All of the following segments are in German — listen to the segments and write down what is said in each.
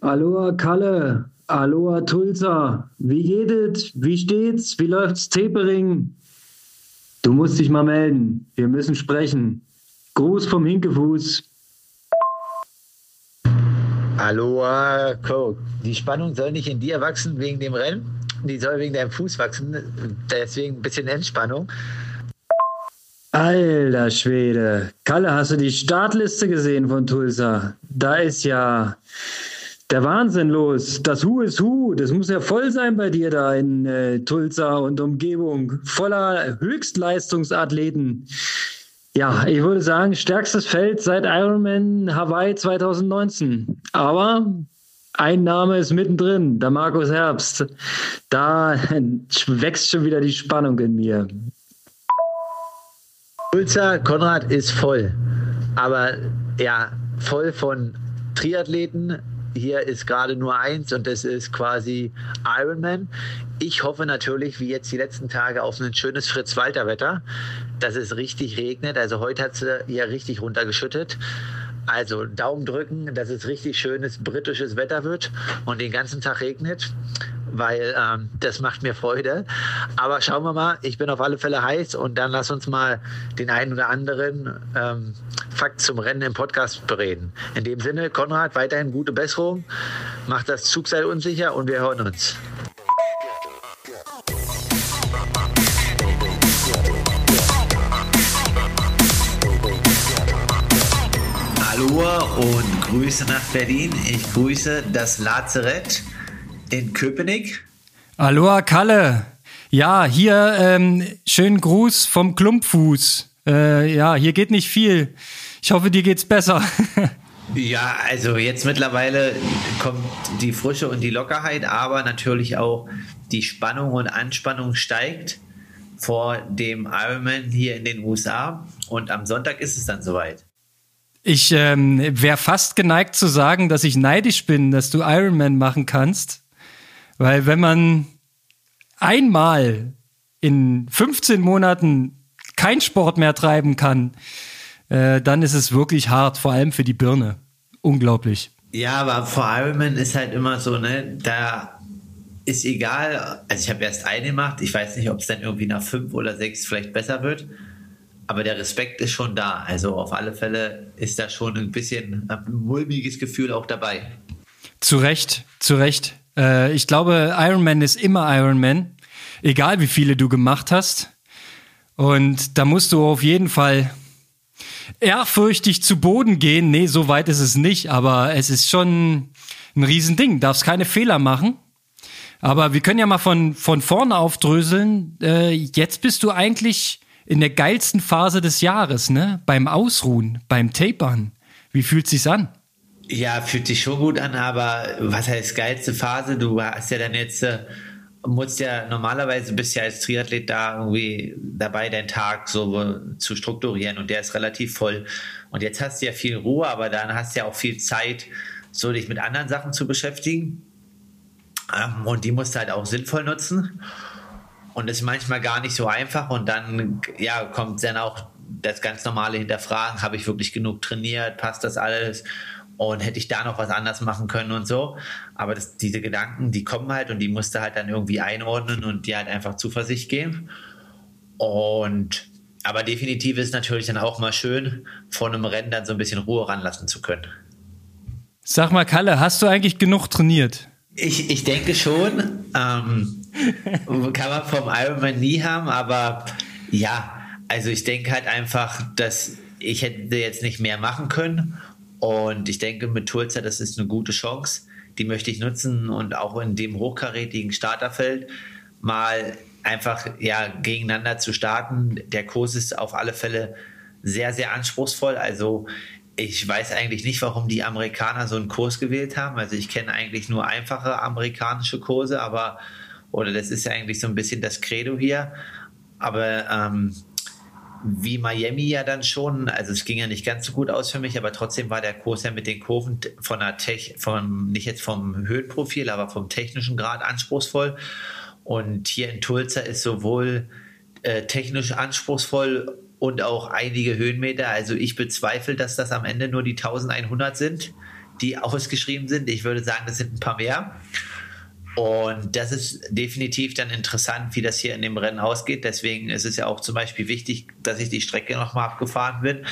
Aloha Kalle, Aloha Tulsa. Wie geht es? Wie steht's? Wie läuft's Tapering? Du musst dich mal melden. Wir müssen sprechen. Gruß vom Hinkefuß. Aloha, Co. Die Spannung soll nicht in dir wachsen wegen dem Rennen. Die soll wegen deinem Fuß wachsen. Deswegen ein bisschen Entspannung. Alter Schwede. Kalle, hast du die Startliste gesehen von Tulsa? Da ist ja der Wahnsinn los. Das Hu ist Hu. Das muss ja voll sein bei dir da in äh, Tulsa und Umgebung. Voller Höchstleistungsathleten. Ja, ich würde sagen, stärkstes Feld seit Ironman Hawaii 2019. Aber ein Name ist mittendrin, der Markus Herbst. Da wächst schon wieder die Spannung in mir. Tulsa, Konrad ist voll. Aber ja, voll von Triathleten, hier ist gerade nur eins und das ist quasi Ironman. Ich hoffe natürlich, wie jetzt die letzten Tage, auf ein schönes Fritz-Walter-Wetter, dass es richtig regnet. Also heute hat es ja richtig runtergeschüttet. Also Daumen drücken, dass es richtig schönes britisches Wetter wird und den ganzen Tag regnet, weil ähm, das macht mir Freude. Aber schauen wir mal, ich bin auf alle Fälle heiß und dann lass uns mal den einen oder anderen ähm, Fakt zum Rennen im Podcast bereden. In dem Sinne, Konrad, weiterhin gute Besserung, macht das Zugseil unsicher und wir hören uns. Aloha und Grüße nach Berlin. Ich grüße das Lazarett in Köpenick. Aloha Kalle. Ja, hier ähm, schönen Gruß vom Klumpfuß. Äh, ja, hier geht nicht viel. Ich hoffe, dir geht's besser. ja, also jetzt mittlerweile kommt die Frische und die Lockerheit, aber natürlich auch die Spannung und Anspannung steigt vor dem Ironman hier in den USA. Und am Sonntag ist es dann soweit. Ich ähm, wäre fast geneigt zu sagen, dass ich neidisch bin, dass du Ironman machen kannst. Weil wenn man einmal in 15 Monaten kein Sport mehr treiben kann, äh, dann ist es wirklich hart, vor allem für die Birne. Unglaublich. Ja, aber vor Ironman ist halt immer so, ne, da ist egal, also ich habe erst eine gemacht, ich weiß nicht, ob es dann irgendwie nach fünf oder sechs vielleicht besser wird aber der Respekt ist schon da. Also auf alle Fälle ist da schon ein bisschen ein mulmiges Gefühl auch dabei. Zu Recht, zu Recht. Äh, ich glaube, Iron Man ist immer Iron Man, egal wie viele du gemacht hast. Und da musst du auf jeden Fall ehrfürchtig zu Boden gehen. Nee, so weit ist es nicht, aber es ist schon ein Riesending. Darfst keine Fehler machen. Aber wir können ja mal von, von vorne aufdröseln. Äh, jetzt bist du eigentlich in der geilsten Phase des Jahres, ne? Beim Ausruhen, beim Tapern. Wie fühlt sich's an? Ja, fühlt sich schon gut an, aber was heißt geilste Phase? Du hast ja dann jetzt, äh, musst ja normalerweise bist ja als Triathlet da irgendwie dabei, deinen Tag so zu strukturieren und der ist relativ voll. Und jetzt hast du ja viel Ruhe, aber dann hast du ja auch viel Zeit, so dich mit anderen Sachen zu beschäftigen. Ähm, und die musst du halt auch sinnvoll nutzen und ist manchmal gar nicht so einfach und dann ja kommt dann auch das ganz normale Hinterfragen, habe ich wirklich genug trainiert, passt das alles und hätte ich da noch was anders machen können und so. Aber das, diese Gedanken, die kommen halt und die musste halt dann irgendwie einordnen und dir halt einfach Zuversicht geben. Und aber definitiv ist natürlich dann auch mal schön, vor einem Rennen dann so ein bisschen Ruhe ranlassen zu können. Sag mal, Kalle, hast du eigentlich genug trainiert? Ich, ich denke schon. Ähm, kann man vom Ironman nie haben, aber ja, also ich denke halt einfach, dass ich hätte jetzt nicht mehr machen können. Und ich denke, mit Tulsa, das ist eine gute Chance. Die möchte ich nutzen und auch in dem hochkarätigen Starterfeld mal einfach ja gegeneinander zu starten. Der Kurs ist auf alle Fälle sehr, sehr anspruchsvoll. Also ich weiß eigentlich nicht, warum die Amerikaner so einen Kurs gewählt haben. Also ich kenne eigentlich nur einfache amerikanische Kurse, aber oder das ist ja eigentlich so ein bisschen das Credo hier. Aber ähm, wie Miami ja dann schon, also es ging ja nicht ganz so gut aus für mich, aber trotzdem war der Kurs ja mit den Kurven von der Tech, von nicht jetzt vom Höhenprofil, aber vom technischen Grad anspruchsvoll. Und hier in Tulsa ist sowohl äh, technisch anspruchsvoll und auch einige Höhenmeter. Also ich bezweifle, dass das am Ende nur die 1100 sind, die ausgeschrieben sind. Ich würde sagen, das sind ein paar mehr. Und das ist definitiv dann interessant, wie das hier in dem Rennen ausgeht. Deswegen ist es ja auch zum Beispiel wichtig, dass ich die Strecke nochmal abgefahren bin,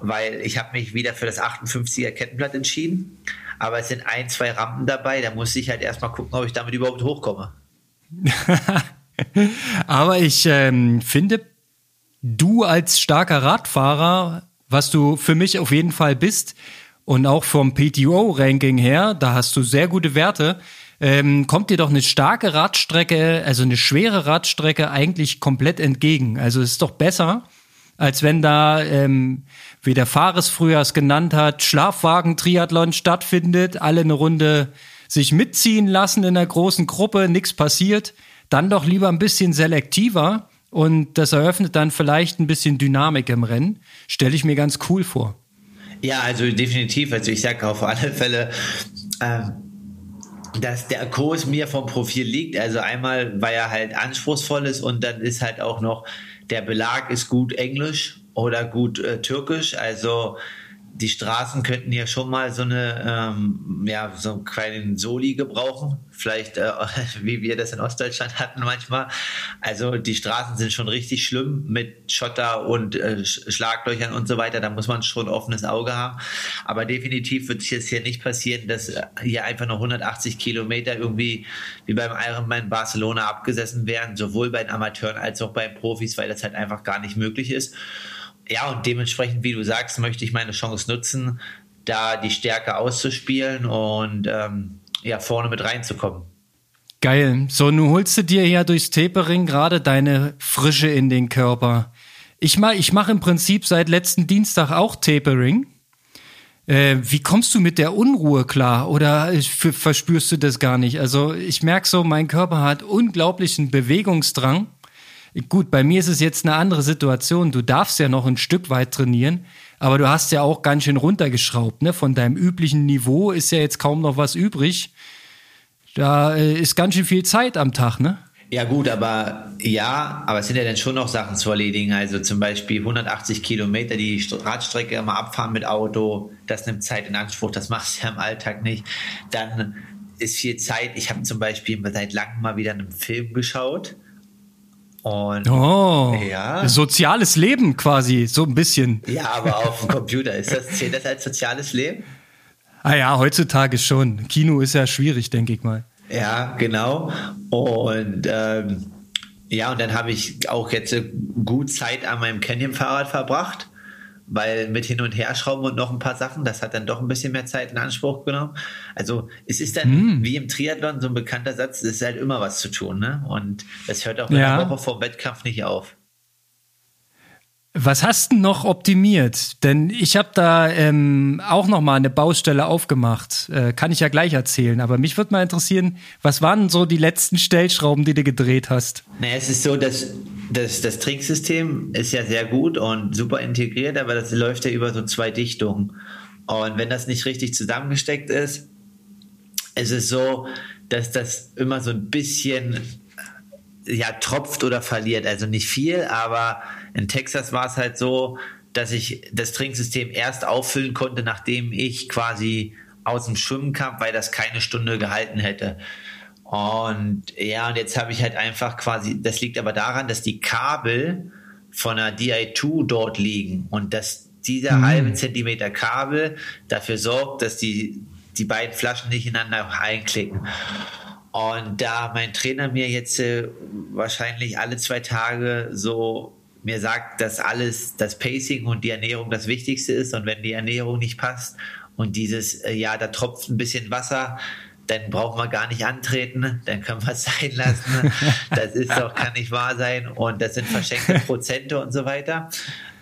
weil ich habe mich wieder für das 58er Kettenblatt entschieden. Aber es sind ein, zwei Rampen dabei. Da muss ich halt erstmal gucken, ob ich damit überhaupt hochkomme. Aber ich ähm, finde, du als starker Radfahrer, was du für mich auf jeden Fall bist, und auch vom PTO-Ranking her, da hast du sehr gute Werte, ähm, kommt dir doch eine starke Radstrecke, also eine schwere Radstrecke eigentlich komplett entgegen. Also es ist doch besser, als wenn da, ähm, wie der Fares früher es genannt hat, Schlafwagen-Triathlon stattfindet, alle eine Runde sich mitziehen lassen in einer großen Gruppe, nichts passiert. Dann doch lieber ein bisschen selektiver und das eröffnet dann vielleicht ein bisschen Dynamik im Rennen. Stelle ich mir ganz cool vor. Ja, also definitiv. Also ich sage auf alle Fälle, ähm, dass der Kurs mir vom Profil liegt. Also einmal, weil er halt anspruchsvoll ist und dann ist halt auch noch, der Belag ist gut Englisch oder gut äh, Türkisch. Also die Straßen könnten ja schon mal so eine, ähm, ja, so einen kleinen Soli gebrauchen. Vielleicht, äh, wie wir das in Ostdeutschland hatten manchmal. Also die Straßen sind schon richtig schlimm mit Schotter und äh, Schlaglöchern und so weiter. Da muss man schon ein offenes Auge haben. Aber definitiv wird es jetzt hier nicht passieren, dass hier einfach nur 180 Kilometer irgendwie wie beim Ironman Barcelona abgesessen werden, sowohl bei den Amateuren als auch bei den Profis, weil das halt einfach gar nicht möglich ist. Ja, und dementsprechend, wie du sagst, möchte ich meine Chance nutzen, da die Stärke auszuspielen und ähm, ja, vorne mit reinzukommen. Geil. So, nun holst du dir ja durchs Tapering gerade deine Frische in den Körper. Ich mache ich mach im Prinzip seit letzten Dienstag auch Tapering. Äh, wie kommst du mit der Unruhe klar? Oder verspürst du das gar nicht? Also ich merke so, mein Körper hat unglaublichen Bewegungsdrang. Gut, bei mir ist es jetzt eine andere Situation. Du darfst ja noch ein Stück weit trainieren, aber du hast ja auch ganz schön runtergeschraubt. Ne? Von deinem üblichen Niveau ist ja jetzt kaum noch was übrig. Da äh, ist ganz schön viel Zeit am Tag, ne? Ja gut, aber ja, aber es sind ja dann schon noch Sachen zu erledigen. Also zum Beispiel 180 Kilometer die Radstrecke immer abfahren mit Auto, das nimmt Zeit in Anspruch, das machst du ja im Alltag nicht. Dann ist viel Zeit. Ich habe zum Beispiel seit langem mal wieder einen Film geschaut und oh, ja. soziales Leben quasi, so ein bisschen. Ja, aber auf dem Computer. Ist das, zählt das als soziales Leben? Ah ja, heutzutage schon. Kino ist ja schwierig, denke ich mal. Ja, genau. Und ähm, ja, und dann habe ich auch jetzt gut Zeit an meinem Canyon-Fahrrad verbracht weil mit hin und her schrauben und noch ein paar Sachen, das hat dann doch ein bisschen mehr Zeit in Anspruch genommen. Also es ist dann mm. wie im Triathlon so ein bekannter Satz, es ist halt immer was zu tun, ne? Und das hört auch in ja. der Woche vor Wettkampf nicht auf. Was hast du noch optimiert? Denn ich habe da ähm, auch noch mal eine Baustelle aufgemacht. Äh, kann ich ja gleich erzählen. Aber mich würde mal interessieren, was waren so die letzten Stellschrauben, die du gedreht hast? Naja, es ist so, dass das, das Trinksystem ist ja sehr gut und super integriert, aber das läuft ja über so zwei Dichtungen. Und wenn das nicht richtig zusammengesteckt ist, ist es so, dass das immer so ein bisschen ja, tropft oder verliert. Also nicht viel, aber in Texas war es halt so, dass ich das Trinksystem erst auffüllen konnte, nachdem ich quasi aus dem Schwimmen kam, weil das keine Stunde gehalten hätte. Und ja, und jetzt habe ich halt einfach quasi, das liegt aber daran, dass die Kabel von der DI2 dort liegen und dass dieser mhm. halbe Zentimeter Kabel dafür sorgt, dass die, die beiden Flaschen nicht ineinander einklicken. Und da mein Trainer mir jetzt äh, wahrscheinlich alle zwei Tage so mir sagt, dass alles, das Pacing und die Ernährung das Wichtigste ist und wenn die Ernährung nicht passt und dieses, äh, ja, da tropft ein bisschen Wasser, dann brauchen wir gar nicht antreten, dann können wir es sein lassen. Das ist doch, kann nicht wahr sein und das sind verschenkte Prozente und so weiter.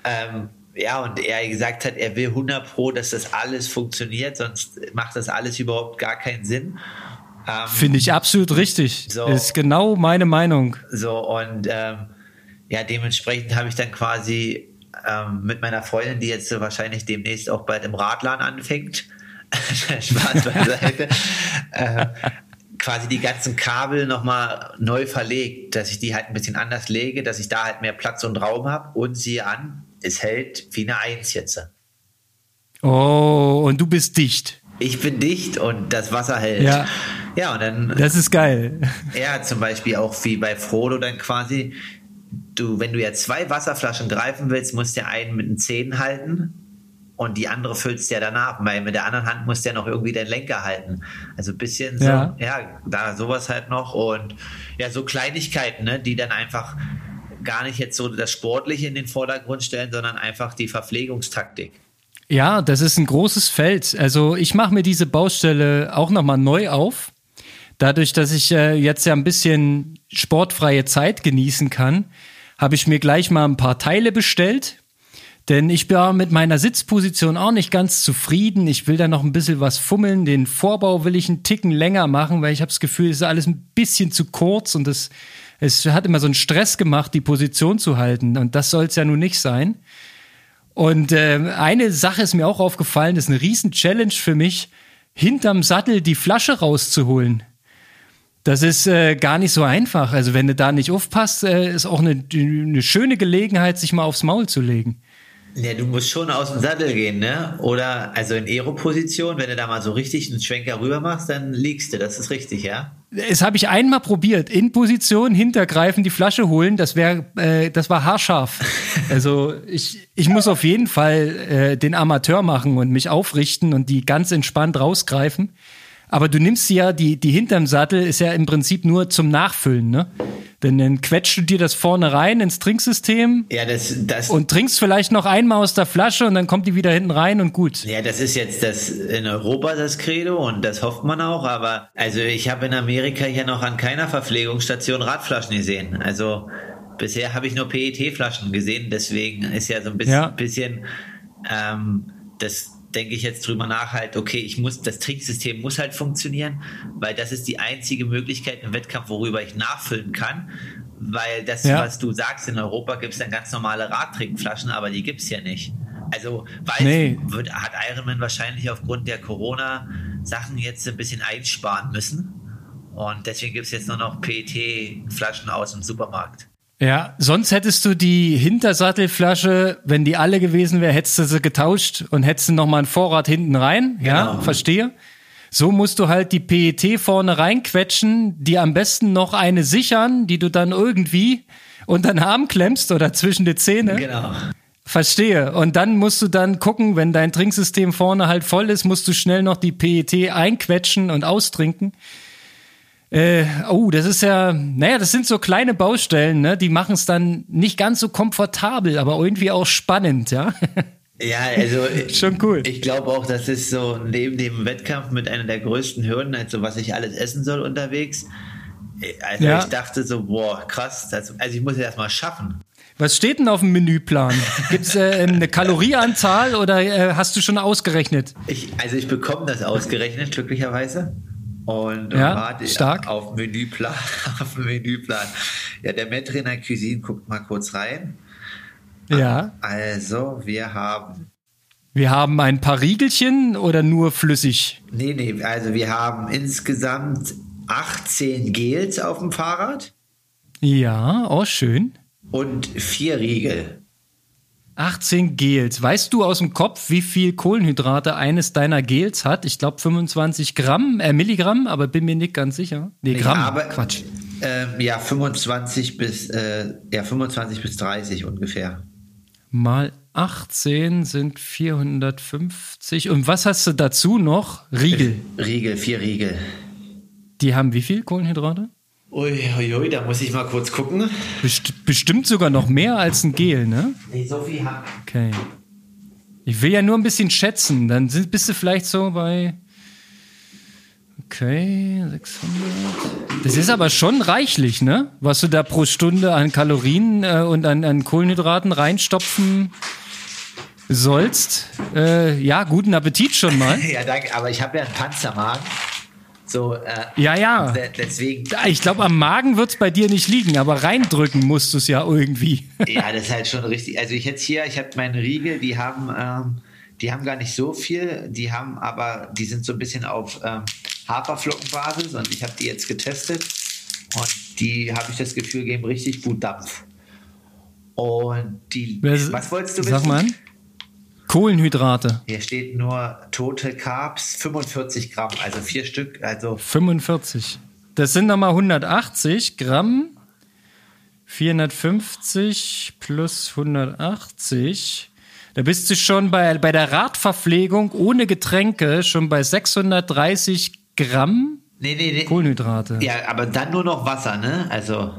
Ähm, ja, und er gesagt hat, er will 100 Pro, dass das alles funktioniert, sonst macht das alles überhaupt gar keinen Sinn. Ähm, Finde ich absolut richtig. So, ist genau meine Meinung. So, und ähm, ja, dementsprechend habe ich dann quasi ähm, mit meiner Freundin, die jetzt wahrscheinlich demnächst auch bald im Radladen anfängt, Spaß beiseite, äh, quasi die ganzen Kabel nochmal neu verlegt, dass ich die halt ein bisschen anders lege, dass ich da halt mehr Platz und Raum habe und siehe an, es hält wie eine Eins jetzt. Oh, und du bist dicht. ich bin dicht und das Wasser hält. Ja. Ja, und dann. Das ist geil. Ja, zum Beispiel auch wie bei Frodo dann quasi. Du, wenn du ja zwei Wasserflaschen greifen willst, musst du ja einen mit den Zähnen halten und die andere füllst du ja danach, weil mit der anderen Hand musst du ja noch irgendwie den Lenker halten. Also ein bisschen so, ja, ja da sowas halt noch und ja, so Kleinigkeiten, ne, die dann einfach gar nicht jetzt so das Sportliche in den Vordergrund stellen, sondern einfach die Verpflegungstaktik. Ja, das ist ein großes Feld. Also ich mache mir diese Baustelle auch nochmal neu auf. Dadurch, dass ich äh, jetzt ja ein bisschen sportfreie Zeit genießen kann, habe ich mir gleich mal ein paar Teile bestellt. Denn ich bin mit meiner Sitzposition auch nicht ganz zufrieden. Ich will da noch ein bisschen was fummeln. Den Vorbau will ich einen Ticken länger machen, weil ich habe das Gefühl, es ist alles ein bisschen zu kurz und es, es hat immer so einen Stress gemacht, die Position zu halten. Und das soll es ja nun nicht sein. Und äh, eine Sache ist mir auch aufgefallen, das ist eine riesen Challenge für mich, hinterm Sattel die Flasche rauszuholen. Das ist äh, gar nicht so einfach. Also wenn du da nicht aufpasst, äh, ist auch eine, eine schöne Gelegenheit, sich mal aufs Maul zu legen. Ja, du musst schon aus dem Sattel gehen, ne? Oder also in Aero-Position, wenn du da mal so richtig einen Schwenker rüber machst, dann liegst du. Das ist richtig, ja? Es habe ich einmal probiert. In Position, hintergreifen, die Flasche holen. Das wäre, äh, das war haarscharf. Also ich, ich muss auf jeden Fall äh, den Amateur machen und mich aufrichten und die ganz entspannt rausgreifen. Aber du nimmst sie ja, die, die hinterm Sattel ist ja im Prinzip nur zum Nachfüllen, ne? Denn dann quetscht du dir das vorne rein ins Trinksystem. Ja, das, das. Und trinkst vielleicht noch einmal aus der Flasche und dann kommt die wieder hinten rein und gut. Ja, das ist jetzt das in Europa das Credo und das hofft man auch, aber also ich habe in Amerika hier noch an keiner Verpflegungsstation Radflaschen gesehen. Also bisher habe ich nur PET-Flaschen gesehen, deswegen ist ja so ein bisschen, ja. bisschen ähm, das denke ich jetzt drüber nach halt, okay, ich muss, das Trinksystem muss halt funktionieren, weil das ist die einzige Möglichkeit im Wettkampf, worüber ich nachfüllen kann. Weil das, ja. was du sagst, in Europa gibt es dann ganz normale Radtrinkflaschen, aber die gibt es ja nicht. Also, weil nee. wird, hat Ironman wahrscheinlich aufgrund der Corona-Sachen jetzt ein bisschen einsparen müssen. Und deswegen gibt es jetzt nur noch PET-Flaschen aus dem Supermarkt. Ja, sonst hättest du die Hintersattelflasche, wenn die alle gewesen wäre, hättest du sie getauscht und hättest du nochmal einen Vorrat hinten rein. Genau. Ja, verstehe. So musst du halt die PET vorne reinquetschen, die am besten noch eine sichern, die du dann irgendwie unter den Arm klemmst oder zwischen die Zähne. Genau. Verstehe. Und dann musst du dann gucken, wenn dein Trinksystem vorne halt voll ist, musst du schnell noch die PET einquetschen und austrinken. Äh, oh, das ist ja, naja, das sind so kleine Baustellen, ne? Die machen es dann nicht ganz so komfortabel, aber irgendwie auch spannend, ja. Ja, also schon cool. Ich glaube auch, das ist so neben dem Wettkampf mit einer der größten Hürden, also was ich alles essen soll unterwegs. Also ja. ich dachte so, boah, krass, das, also ich muss es erstmal schaffen. Was steht denn auf dem Menüplan? Gibt es äh, eine Kalorieanzahl oder äh, hast du schon ausgerechnet? Ich, also ich bekomme das ausgerechnet, glücklicherweise und ja, warte stark. auf Menüplan, auf Menüplan. Ja, der Metriner Cuisine guckt mal kurz rein. Ja. Also, wir haben. Wir haben ein paar Riegelchen oder nur flüssig? Nee, nee, also wir haben insgesamt 18 Gels auf dem Fahrrad. Ja, oh, schön. Und vier Riegel. 18 Gels. Weißt du aus dem Kopf, wie viel Kohlenhydrate eines deiner Gels hat? Ich glaube 25 Gramm, äh, Milligramm, aber bin mir nicht ganz sicher. Nee, Gramm. Aber, Quatsch. Äh, ja, 25 bis, äh, ja, 25 bis 30 ungefähr. Mal 18 sind 450. Und was hast du dazu noch? Riegel. Riegel, vier Riegel. Die haben wie viel Kohlenhydrate? Uiuiui, ui, da muss ich mal kurz gucken. Best bestimmt sogar noch mehr als ein Gel, ne? Nee, so viel haben. Okay. Ich will ja nur ein bisschen schätzen. Dann sind, bist du vielleicht so bei. Okay, 600. Das ist aber schon reichlich, ne? Was du da pro Stunde an Kalorien äh, und an, an Kohlenhydraten reinstopfen sollst. Äh, ja, guten Appetit schon mal. ja, danke, aber ich habe ja einen Panzermagen. So, äh, ja, ja. Deswegen. Ich glaube, am Magen wird es bei dir nicht liegen, aber reindrücken musst du es ja irgendwie. ja, das ist halt schon richtig. Also ich jetzt hier, ich habe meine Riegel, die haben, ähm, die haben gar nicht so viel, die haben aber, die sind so ein bisschen auf ähm, Haferflockenbasis und ich habe die jetzt getestet und die habe ich das Gefühl, geben richtig gut Dampf. Und die, was, was wolltest du wissen? Sag mal. Kohlenhydrate. Hier steht nur Total Carbs 45 Gramm, also vier Stück. Also 45. Das sind nochmal 180 Gramm. 450 plus 180. Da bist du schon bei, bei der Radverpflegung ohne Getränke schon bei 630 Gramm nee, nee, nee. Kohlenhydrate. Ja, aber dann nur noch Wasser, ne? Also.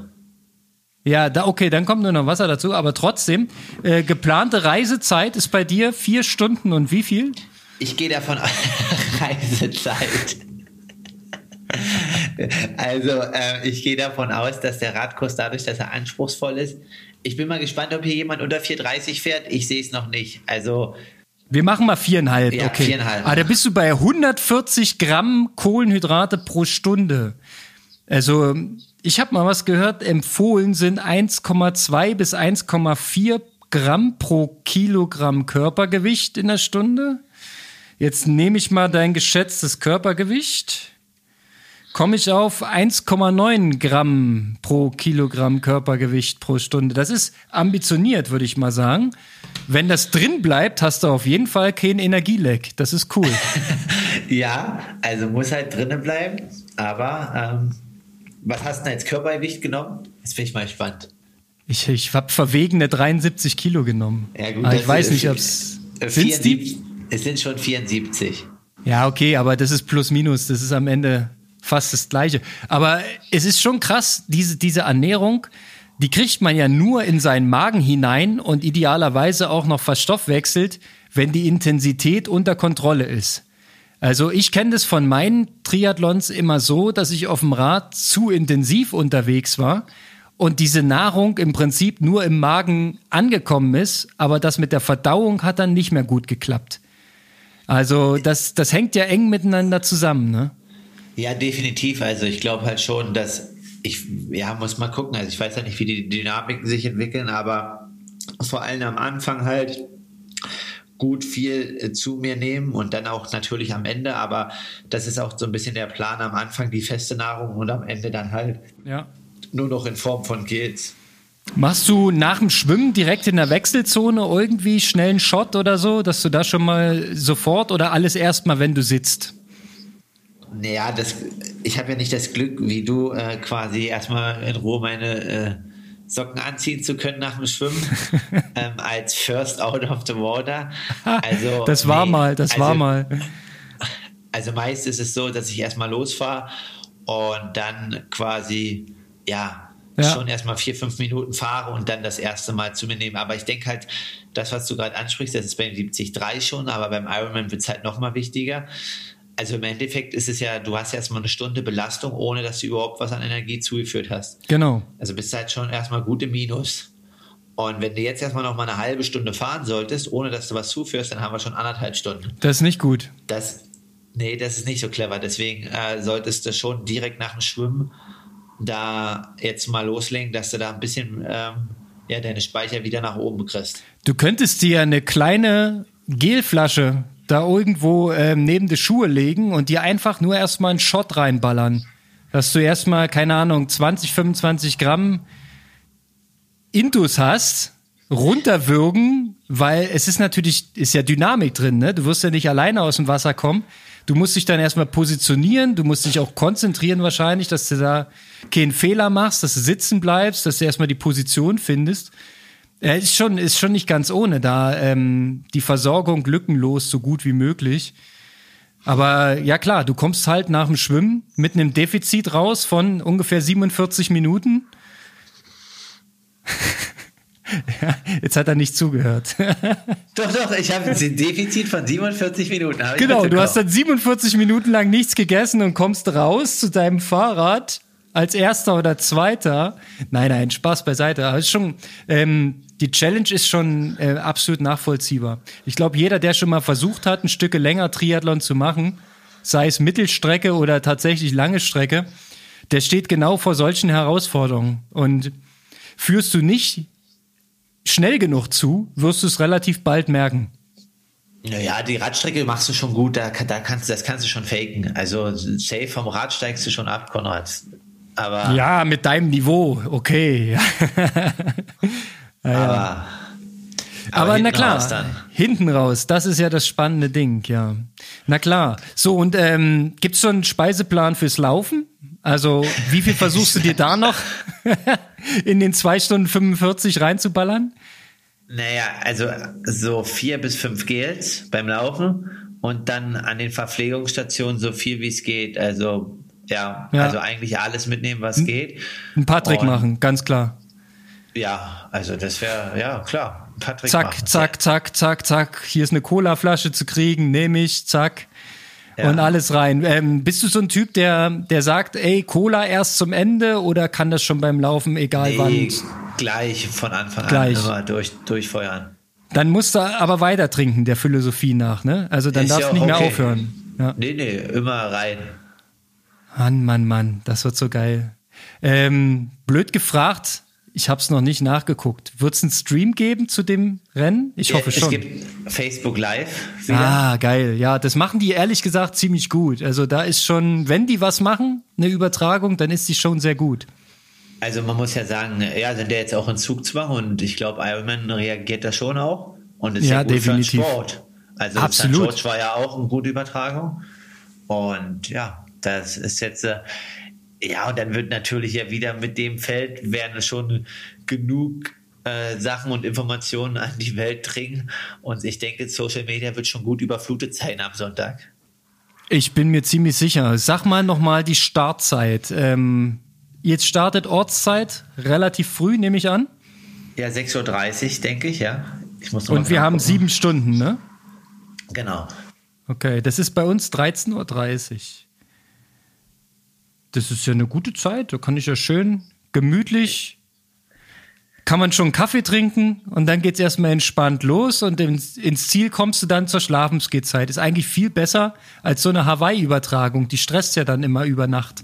Ja, da, okay, dann kommt nur noch Wasser dazu, aber trotzdem, äh, geplante Reisezeit ist bei dir vier Stunden und wie viel? Ich gehe davon aus, Reisezeit. also, äh, ich gehe davon aus, dass der Radkurs dadurch, dass er anspruchsvoll ist, ich bin mal gespannt, ob hier jemand unter 4,30 fährt. Ich sehe es noch nicht. Also. Wir machen mal viereinhalb, ja, okay. Viereinhalb. Ah, da bist du bei 140 Gramm Kohlenhydrate pro Stunde. Also, ich habe mal was gehört, empfohlen sind 1,2 bis 1,4 Gramm pro Kilogramm Körpergewicht in der Stunde. Jetzt nehme ich mal dein geschätztes Körpergewicht komme ich auf 1,9 Gramm pro Kilogramm Körpergewicht pro Stunde. Das ist ambitioniert, würde ich mal sagen. Wenn das drin bleibt, hast du auf jeden Fall kein Energieleck. Das ist cool. ja, also muss halt drinnen bleiben. Aber ähm, was hast du denn als Körpergewicht genommen? Jetzt bin ich mal gespannt. Ich, ich habe verwegene 73 Kilo genommen. Ja, gut, aber ich weiß nicht, ob es. Die? Es sind schon 74. Ja, okay, aber das ist plus minus. Das ist am Ende fast das Gleiche. Aber es ist schon krass, diese, diese Ernährung, die kriegt man ja nur in seinen Magen hinein und idealerweise auch noch verstoffwechselt, wenn die Intensität unter Kontrolle ist. Also ich kenne das von meinen Triathlons immer so, dass ich auf dem Rad zu intensiv unterwegs war und diese Nahrung im Prinzip nur im Magen angekommen ist, aber das mit der Verdauung hat dann nicht mehr gut geklappt. Also das, das hängt ja eng miteinander zusammen, ne? Ja, definitiv. Also ich glaube halt schon, dass ich, ja, muss mal gucken. Also ich weiß ja nicht, wie die Dynamiken sich entwickeln, aber vor allem am Anfang halt gut viel äh, zu mir nehmen und dann auch natürlich am Ende, aber das ist auch so ein bisschen der Plan am Anfang, die feste Nahrung und am Ende dann halt ja. nur noch in Form von Gels. Machst du nach dem Schwimmen direkt in der Wechselzone irgendwie schnell einen Shot oder so, dass du da schon mal sofort oder alles erstmal, wenn du sitzt? Naja, das, ich habe ja nicht das Glück, wie du, äh, quasi erstmal in Ruhe meine äh, Socken anziehen zu können nach dem Schwimmen, ähm, als First Out of the Water. Also, das war nee, mal, das also, war mal. Also meist ist es so, dass ich erstmal losfahre und dann quasi, ja, ja. schon erstmal vier, fünf Minuten fahre und dann das erste Mal zu mir nehme. Aber ich denke halt, das, was du gerade ansprichst, das ist beim 70-3 schon, aber beim Ironman wird es halt nochmal wichtiger also im Endeffekt ist es ja, du hast erstmal eine Stunde Belastung, ohne dass du überhaupt was an Energie zugeführt hast. Genau. Also bist du halt schon erstmal gut im Minus. Und wenn du jetzt erstmal noch mal eine halbe Stunde fahren solltest, ohne dass du was zuführst, dann haben wir schon anderthalb Stunden. Das ist nicht gut. Das, nee, das ist nicht so clever. Deswegen äh, solltest du schon direkt nach dem Schwimmen da jetzt mal loslegen, dass du da ein bisschen ähm, ja, deine Speicher wieder nach oben kriegst. Du könntest dir eine kleine Gelflasche da irgendwo ähm, neben die Schuhe legen und dir einfach nur erstmal einen Shot reinballern. Dass du erstmal, keine Ahnung, 20, 25 Gramm Intus hast, runterwürgen, weil es ist natürlich, ist ja Dynamik drin, ne? Du wirst ja nicht alleine aus dem Wasser kommen. Du musst dich dann erstmal positionieren, du musst dich auch konzentrieren wahrscheinlich, dass du da keinen Fehler machst, dass du sitzen bleibst, dass du erstmal die Position findest. Ja, ist schon, ist schon nicht ganz ohne, da ähm, die Versorgung lückenlos so gut wie möglich. Aber ja klar, du kommst halt nach dem Schwimmen mit einem Defizit raus von ungefähr 47 Minuten. ja, jetzt hat er nicht zugehört. doch, doch, ich habe ein Defizit von 47 Minuten. Genau, du hast dann 47 Minuten lang nichts gegessen und kommst raus zu deinem Fahrrad als erster oder zweiter. Nein, nein, Spaß beiseite. Aber ist schon, ähm, die Challenge ist schon äh, absolut nachvollziehbar. Ich glaube, jeder, der schon mal versucht hat, ein Stück länger Triathlon zu machen, sei es Mittelstrecke oder tatsächlich lange Strecke, der steht genau vor solchen Herausforderungen. Und führst du nicht schnell genug zu, wirst du es relativ bald merken. Naja, die Radstrecke machst du schon gut, da, da kannst, das kannst du schon faken. Also safe vom Rad steigst du schon ab, Konrad. Aber ja, mit deinem Niveau, okay. Ja, Aber Aber, aber na klar, hinten raus, das ist ja das spannende Ding, ja. Na klar. So, und ähm, gibt es so einen Speiseplan fürs Laufen? Also, wie viel versuchst du dir da noch in den zwei Stunden 45 reinzuballern? Naja, also so vier bis fünf Gels beim Laufen und dann an den Verpflegungsstationen so viel wie es geht. Also ja, ja, also eigentlich alles mitnehmen, was geht. Ein Patrick und, machen, ganz klar. Ja, also das wäre, ja, klar. Patrick zack, machen. zack, zack, zack, zack. Hier ist eine Colaflasche zu kriegen, nehme ich, zack. Ja. Und alles rein. Ähm, bist du so ein Typ, der, der sagt, ey, Cola erst zum Ende oder kann das schon beim Laufen, egal nee, wann? Gleich von Anfang gleich. an immer durch, durchfeuern. Dann musst du aber weiter trinken, der Philosophie nach, ne? Also dann ist darfst du nicht okay. mehr aufhören. Ja. Nee, nee, immer rein. Mann, Mann, Mann, das wird so geil. Ähm, blöd gefragt, ich habe es noch nicht nachgeguckt. Wird es einen Stream geben zu dem Rennen? Ich hoffe ja, schon. Es gibt Facebook Live. Wieder. Ah, geil. Ja, das machen die ehrlich gesagt ziemlich gut. Also da ist schon, wenn die was machen, eine Übertragung, dann ist die schon sehr gut. Also man muss ja sagen, ja, sind ja jetzt auch in Zugzwang und ich glaube, Ironman reagiert da schon auch und ist ja, ja gut definitiv. für den Sport. Also Absolut. St. George war ja auch eine gute Übertragung und ja, das ist jetzt äh, ja, und dann wird natürlich ja wieder mit dem Feld werden schon genug äh, Sachen und Informationen an die Welt dringen. Und ich denke, Social Media wird schon gut überflutet sein am Sonntag. Ich bin mir ziemlich sicher. Sag mal nochmal die Startzeit. Ähm, jetzt startet Ortszeit relativ früh, nehme ich an. Ja, 6.30 Uhr, denke ich, ja. Ich muss und wir haben sieben Stunden, ne? Genau. Okay, das ist bei uns 13.30 Uhr. Das ist ja eine gute Zeit. Da kann ich ja schön gemütlich, kann man schon Kaffee trinken und dann geht es erstmal entspannt los und ins, ins, Ziel kommst du dann zur Schlafensgehzeit. Ist eigentlich viel besser als so eine Hawaii-Übertragung. Die stresst ja dann immer über Nacht.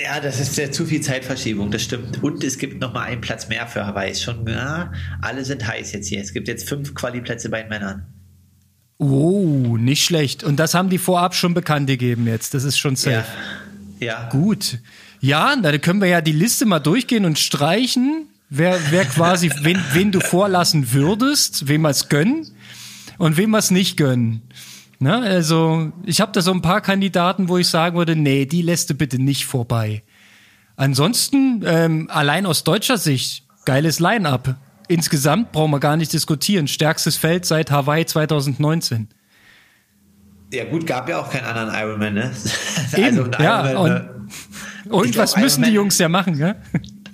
Ja, das ist ja zu viel Zeitverschiebung, das stimmt. Und es gibt noch mal einen Platz mehr für Hawaii. Ist schon, ja, alle sind heiß jetzt hier. Es gibt jetzt fünf Quali-Plätze bei den Männern. Oh, nicht schlecht. Und das haben die vorab schon bekannt gegeben jetzt. Das ist schon safe. Ja. Ja. Gut. Ja, dann können wir ja die Liste mal durchgehen und streichen, wer, wer quasi, wen, wen du vorlassen würdest, wem wir es gönnen und wem wir es nicht gönnen. Ne? Also, ich habe da so ein paar Kandidaten, wo ich sagen würde, nee, die lässt du bitte nicht vorbei. Ansonsten, ähm, allein aus deutscher Sicht, geiles Line-up. Insgesamt brauchen wir gar nicht diskutieren. Stärkstes Feld seit Hawaii 2019. Ja gut, gab ja auch keinen anderen Ironman, ne? Eben, also ja, Ironman, und, und glaub, was müssen Ironman, die Jungs ja machen, ne?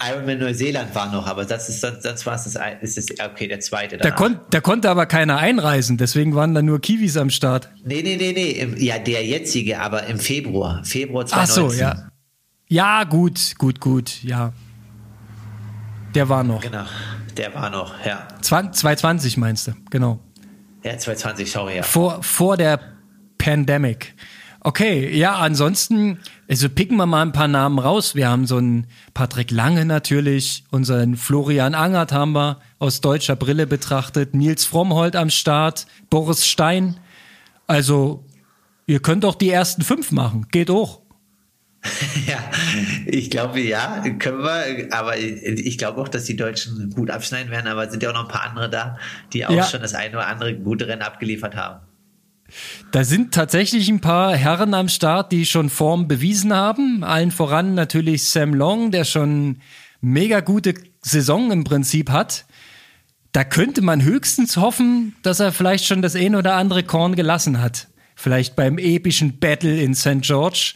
Ironman Neuseeland war noch, aber das ist sonst war es das, ist das okay, der zweite. Da, kon, da konnte aber keiner einreisen, deswegen waren da nur Kiwis am Start. Nee, nee, nee, nee, ja, der jetzige, aber im Februar, Februar 2019. Ach so, ja. Ja, gut, gut, gut, ja. Der war noch. Genau, der war noch, ja. 2020 meinst du, genau. Ja, 2020, sorry, ja. Vor, vor der Pandemic. Okay, ja, ansonsten, also picken wir mal ein paar Namen raus. Wir haben so einen Patrick Lange natürlich, unseren Florian Angert haben wir aus deutscher Brille betrachtet, Nils Frommholt am Start, Boris Stein. Also, ihr könnt doch die ersten fünf machen. Geht hoch. Ja, ich glaube ja, können wir, aber ich glaube auch, dass die Deutschen gut abschneiden werden, aber es sind ja auch noch ein paar andere da, die auch ja. schon das eine oder andere gute Rennen abgeliefert haben. Da sind tatsächlich ein paar Herren am Start, die schon Form bewiesen haben. Allen voran natürlich Sam Long, der schon mega gute Saison im Prinzip hat. Da könnte man höchstens hoffen, dass er vielleicht schon das ein oder andere Korn gelassen hat. Vielleicht beim epischen Battle in St. George.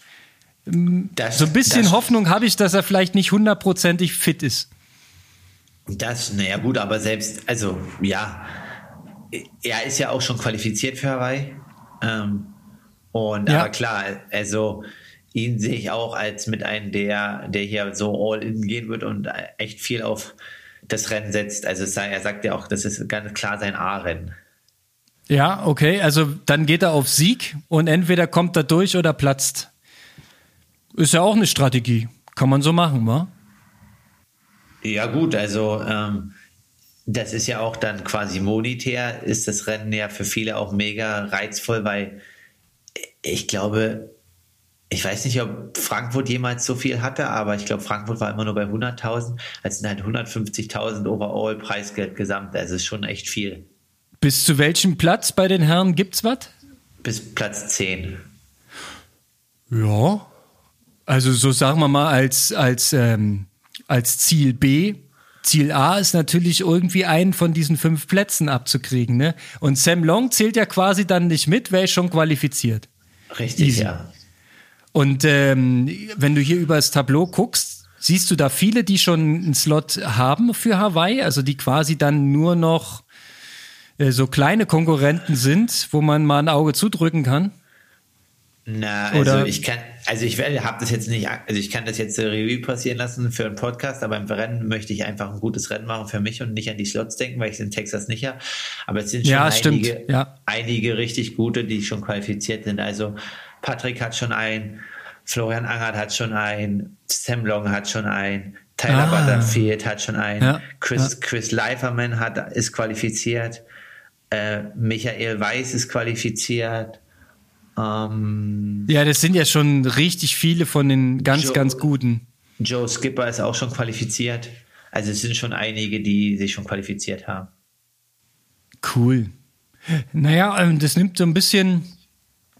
Das, so ein bisschen das, Hoffnung habe ich, dass er vielleicht nicht hundertprozentig fit ist. Das, naja, gut, aber selbst, also, ja, er ist ja auch schon qualifiziert für Hawaii. Ähm, und ja. aber klar, also ihn sehe ich auch als mit einem, der, der hier so all in gehen wird und echt viel auf das Rennen setzt. Also er sagt ja auch, das ist ganz klar sein A-Rennen. Ja, okay, also dann geht er auf Sieg und entweder kommt er durch oder platzt. Ist ja auch eine Strategie. Kann man so machen, wa? Ja, gut, also ähm, das ist ja auch dann quasi monetär, ist das Rennen ja für viele auch mega reizvoll, weil ich glaube, ich weiß nicht, ob Frankfurt jemals so viel hatte, aber ich glaube, Frankfurt war immer nur bei 100.000. Es sind halt 150.000 Overall Preisgeld gesamt. Das ist schon echt viel. Bis zu welchem Platz bei den Herren gibt's was? Bis Platz 10. Ja. Also so sagen wir mal als, als, ähm, als Ziel B. Ziel A ist natürlich irgendwie einen von diesen fünf Plätzen abzukriegen. Ne? Und Sam Long zählt ja quasi dann nicht mit, wäre schon qualifiziert. Richtig, Easy. ja. Und ähm, wenn du hier über das Tableau guckst, siehst du da viele, die schon einen Slot haben für Hawaii, also die quasi dann nur noch äh, so kleine Konkurrenten sind, wo man mal ein Auge zudrücken kann? Na, also Oder? ich kann, also ich werde, habe das jetzt nicht, also ich kann das jetzt Revue passieren lassen für einen Podcast, aber im Rennen möchte ich einfach ein gutes Rennen machen für mich und nicht an die Slots denken, weil ich es in Texas nicht habe. Aber es sind schon ja, einige, ja. einige richtig gute, die schon qualifiziert sind. Also Patrick hat schon einen, Florian Angert hat schon einen, Sam Long hat schon einen, Tyler ah. Butterfield hat schon einen, ja, Chris. Chris Leiferman hat, ist qualifiziert, äh, Michael Weiß ist qualifiziert. Ähm, ja, das sind ja schon richtig viele von den ganz, Joe, ganz guten. Joe Skipper ist auch schon qualifiziert. Also es sind schon einige, die sich schon qualifiziert haben. Cool. Naja, ähm, das nimmt so ein bisschen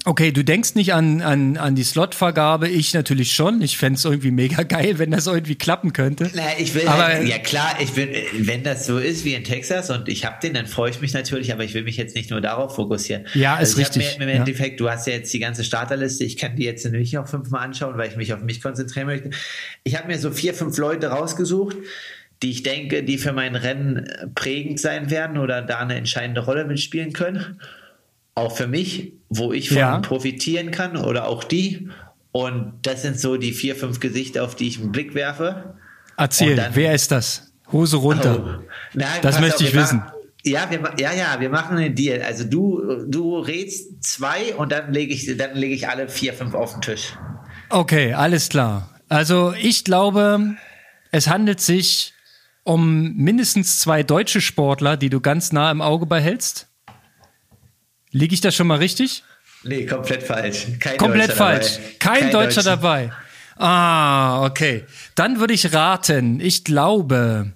Okay, du denkst nicht an, an, an die Slotvergabe, ich natürlich schon. Ich fände es irgendwie mega geil, wenn das irgendwie klappen könnte. Na, ich will, aber, halt, ja klar, ich will, wenn das so ist wie in Texas und ich habe den, dann freue ich mich natürlich, aber ich will mich jetzt nicht nur darauf fokussieren. Ja, also ist richtig. Mir, Im Endeffekt, ja. du hast ja jetzt die ganze Starterliste, ich kann die jetzt nicht noch fünfmal anschauen, weil ich mich auf mich konzentrieren möchte. Ich habe mir so vier, fünf Leute rausgesucht, die ich denke, die für mein Rennen prägend sein werden oder da eine entscheidende Rolle mitspielen können auch für mich, wo ich von ja. profitieren kann oder auch die. Und das sind so die vier, fünf Gesichter, auf die ich einen Blick werfe. Erzähl, dann, wer ist das? Hose runter. Oh, nein, das möchte auf, ich wissen. Machen, ja, wir, ja, ja, wir machen einen Deal. Also du, du rätst zwei und dann lege ich, dann lege ich alle vier, fünf auf den Tisch. Okay, alles klar. Also ich glaube, es handelt sich um mindestens zwei deutsche Sportler, die du ganz nah im Auge behältst. Liege ich da schon mal richtig? Nee, komplett falsch. Kein komplett Deutscher falsch. Dabei. Kein, Kein Deutscher, Deutscher dabei. Ah, okay. Dann würde ich raten. Ich glaube,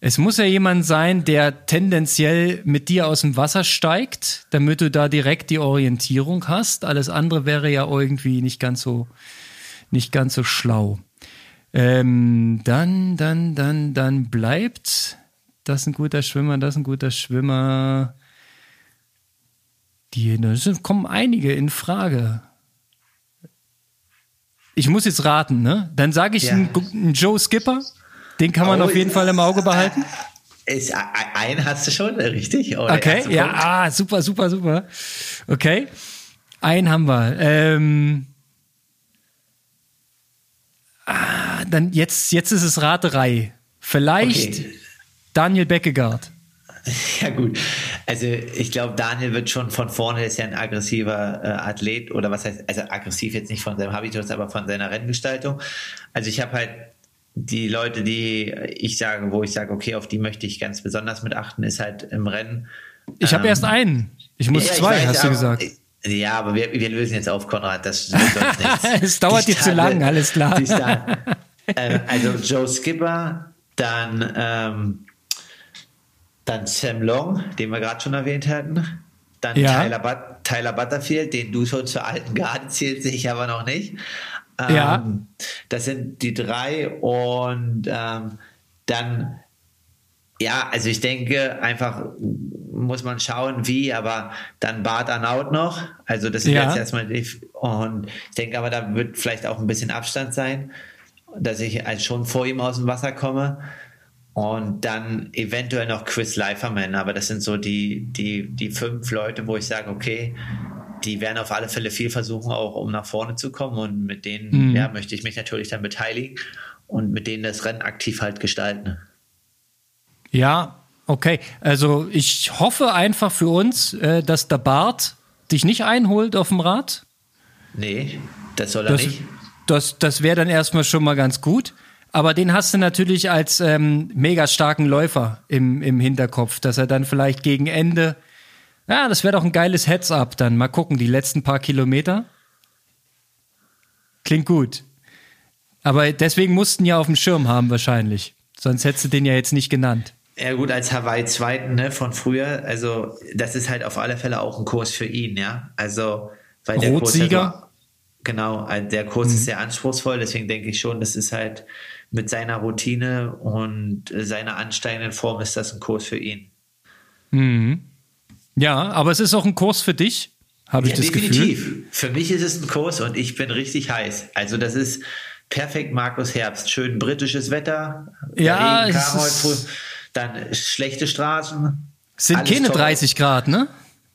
es muss ja jemand sein, der tendenziell mit dir aus dem Wasser steigt, damit du da direkt die Orientierung hast. Alles andere wäre ja irgendwie nicht ganz so, nicht ganz so schlau. Ähm, dann, dann, dann, dann bleibt das ist ein guter Schwimmer, das ist ein guter Schwimmer. Die, da kommen einige in Frage. Ich muss jetzt raten, ne? Dann sage ich ja. einen, einen, Joe Skipper. Den kann man oh, auf jeden Fall im Auge behalten. Ist, einen hast du schon, richtig? Oder okay, ja, ah, super, super, super. Okay, einen haben wir. Ähm, ah, dann jetzt, jetzt ist es Raterei. Vielleicht okay. Daniel Beckegaard. Ja, gut. Also, ich glaube, Daniel wird schon von vorne, ist ja ein aggressiver äh, Athlet oder was heißt, also aggressiv jetzt nicht von seinem Habitus, aber von seiner Renngestaltung. Also, ich habe halt die Leute, die ich sage, wo ich sage, okay, auf die möchte ich ganz besonders mit achten, ist halt im Rennen. Ich habe ähm, erst einen. Ich muss ja, zwei, ich weiß, hast du gesagt. Ja, aber wir, wir lösen jetzt auf, Konrad. Das wird sonst nichts. es dauert dir zu lang, alles klar. äh, also Joe Skipper, dann ähm, dann Sam Long, den wir gerade schon erwähnt hatten. Dann ja. Tyler, But Tyler, Butterfield, den du schon zur alten Garde zählst, ich aber noch nicht. Ähm, ja. Das sind die drei und ähm, dann, ja, also ich denke, einfach muss man schauen, wie, aber dann Bart Arnaut noch. Also das ist ja. jetzt erstmal die, und ich denke aber, da wird vielleicht auch ein bisschen Abstand sein, dass ich also schon vor ihm aus dem Wasser komme. Und dann eventuell noch Chris Leiferman, aber das sind so die, die, die fünf Leute, wo ich sage, okay, die werden auf alle Fälle viel versuchen, auch um nach vorne zu kommen. Und mit denen mhm. ja, möchte ich mich natürlich dann beteiligen und mit denen das Rennen aktiv halt gestalten. Ja, okay. Also ich hoffe einfach für uns, äh, dass der Bart dich nicht einholt auf dem Rad. Nee, das soll er das, nicht. Das, das wäre dann erstmal schon mal ganz gut. Aber den hast du natürlich als ähm, mega starken Läufer im, im Hinterkopf, dass er dann vielleicht gegen Ende, ja, das wäre doch ein geiles Heads-up dann. Mal gucken, die letzten paar Kilometer. Klingt gut. Aber deswegen mussten ja auf dem Schirm haben wahrscheinlich. Sonst hättest du den ja jetzt nicht genannt. Ja gut, als Hawaii Zweiten ne, von früher, also das ist halt auf alle Fälle auch ein Kurs für ihn, ja. Also weil der Rotsieger? Kurs, genau, äh, der Kurs Mhm. ist sehr anspruchsvoll, deswegen denke ich schon, das ist halt mit seiner Routine und äh, seiner ansteigenden Form ist das ein Kurs für ihn. Ja, aber es ist auch ein Kurs für dich, habe ich Ja, das Gefühl. definitiv. Für mich ist es ein Kurs und ich bin richtig heiß. Also das ist perfekt Markus Herbst. Schön britisches Wetter. Ja, Regen kam heute früh. Dann schlechte Straßen. Sind keine toll. 30 Grad, ne?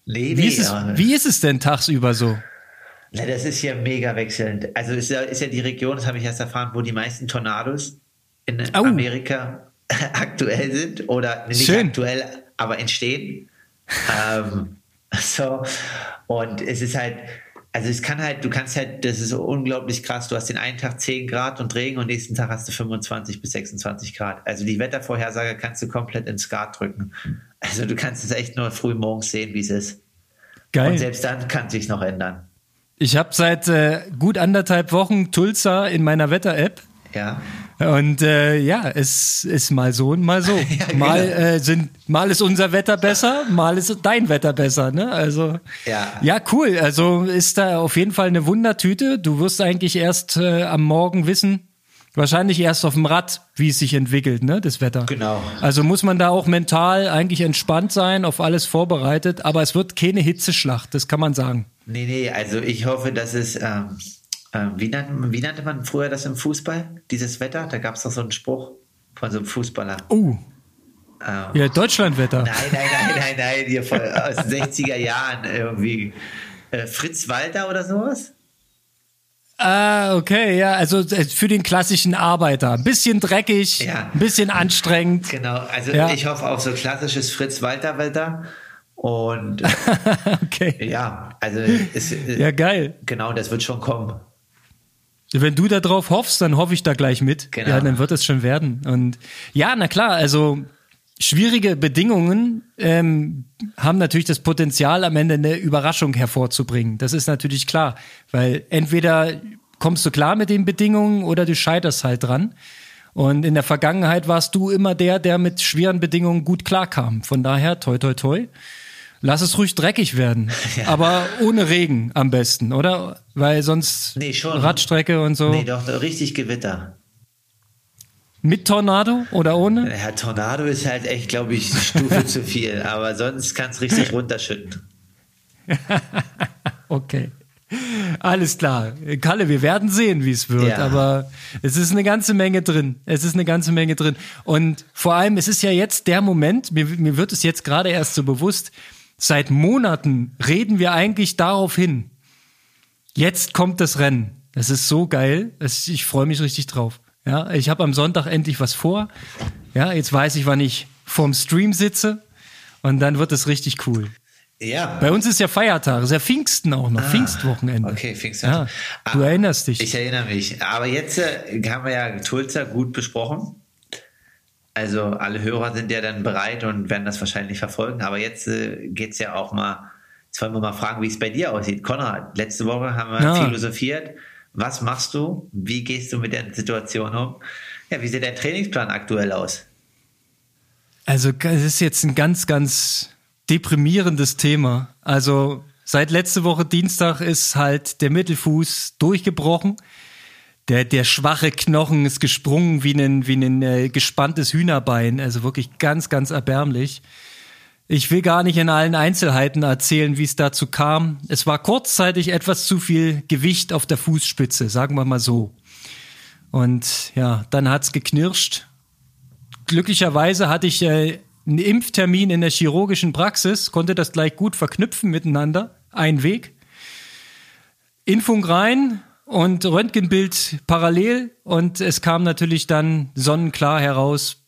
Nee, Wie nee, ist, es, wie ist es denn tagsüber so? Na, das ist ja mega wechselnd. Also ist ja, ist ja die Region, das habe ich erst erfahren, wo die meisten Tornados in Au. Amerika aktuell sind oder nicht Schön. aktuell, aber entstehen. ähm, so und es ist halt, also es kann halt, du kannst halt, das ist unglaublich krass. Du hast den einen Tag 10 Grad und Regen und nächsten Tag hast du 25 bis 26 Grad. Also die Wettervorhersage kannst du komplett ins Skat drücken. Also du kannst es echt nur früh morgens sehen, wie es ist. Geil. Und selbst dann kann es sich noch ändern. Ich habe seit äh, gut anderthalb Wochen Tulsa in meiner Wetter-App. Ja. Und äh, ja, es ist mal so und mal so. Ja, genau. mal, äh, sind, mal ist unser Wetter besser, mal ist dein Wetter besser. Ne? Also Ja. ja, cool. Also ist da auf jeden Fall eine Wundertüte. Du wirst eigentlich erst äh, am Morgen wissen, wahrscheinlich erst auf dem Rad, wie es sich entwickelt, ne, das Wetter. Genau. Also muss man da auch mental eigentlich entspannt sein, auf alles vorbereitet. Aber es wird keine Hitzeschlacht, das kann man sagen. Nee, nee, also ich hoffe, dass es, ähm, ähm, wie, nannte, wie nannte man früher das im Fußball, dieses Wetter? Da gab es doch so einen Spruch von so einem Fußballer. Oh, Ähm, ja, Deutschlandwetter. Nein, nein, nein, nein, nein, hier von, aus den 60er Jahren irgendwie. Äh, Fritz Walter oder sowas? Ah, okay, ja, also äh, für den klassischen Arbeiter. Ein bisschen dreckig, Ja. ein bisschen anstrengend. Genau, also Ja. ich hoffe auf so klassisches Fritz Walter Wetter. Und Okay. ja, also es, Ja, geil. genau, das wird schon kommen. Wenn du da drauf hoffst, dann hoffe ich da gleich mit. Genau. Ja, dann wird es schon werden. Und ja, na klar, also schwierige Bedingungen ähm, haben natürlich das Potenzial, am Ende eine Überraschung hervorzubringen. Das ist natürlich klar, weil entweder kommst du klar mit den Bedingungen oder du scheiterst halt dran. Und in der Vergangenheit warst du immer der, der mit schweren Bedingungen gut klarkam. Von daher, toi, toi, toi. Lass es ruhig dreckig werden. Aber ohne Regen am besten, oder? Weil sonst Nee, schon. Radstrecke und so. Nee, doch, richtig Gewitter. Mit Tornado oder ohne? Ja, Tornado ist halt echt, glaube ich, Stufe zu viel, aber sonst kann es richtig runterschütten. Okay. Alles klar. Kalle, wir werden sehen, wie es wird. Ja. Aber es ist eine ganze Menge drin. Es ist eine ganze Menge drin. Und vor allem, es ist ja jetzt der Moment, mir, mir wird es jetzt gerade erst so bewusst, seit Monaten reden wir eigentlich darauf hin. Jetzt kommt das Rennen. Das ist so geil. Es, ich freue mich richtig drauf. Ja, ich habe am Sonntag endlich was vor. Ja, jetzt weiß ich, wann ich vorm Stream sitze. Und dann wird es richtig cool. Ja. Bei uns ist ja Feiertag, ist ja Pfingsten auch noch, Pfingstwochenende. Ah, Okay, Pfingsten. Ja, du Ah, erinnerst dich. Ich erinnere mich. Aber jetzt äh, haben wir ja Tulsa gut besprochen. Also alle Hörer sind ja dann bereit und werden das wahrscheinlich verfolgen. Aber jetzt äh, geht es ja auch mal, jetzt wollen wir mal fragen, wie es bei dir aussieht. Konrad, letzte Woche haben wir Ja. philosophiert. Was machst du? Wie gehst du mit der Situation um? Ja, wie sieht dein Trainingsplan aktuell aus? Also es ist jetzt ein ganz, ganz deprimierendes Thema. Also seit letzte Woche Dienstag ist halt der Mittelfuß durchgebrochen. Der, der schwache Knochen ist gesprungen wie ein, wie ein äh, gespanntes Hühnerbein. Also wirklich ganz, ganz erbärmlich. Ich will gar nicht in allen Einzelheiten erzählen, wie es dazu kam. Es war kurzzeitig etwas zu viel Gewicht auf der Fußspitze, sagen wir mal so. Und ja, dann hat's geknirscht. Glücklicherweise hatte ich äh, einen Impftermin in der chirurgischen Praxis, konnte das gleich gut verknüpfen miteinander. Ein Weg. Impfung rein und Röntgenbild parallel und es kam natürlich dann sonnenklar heraus,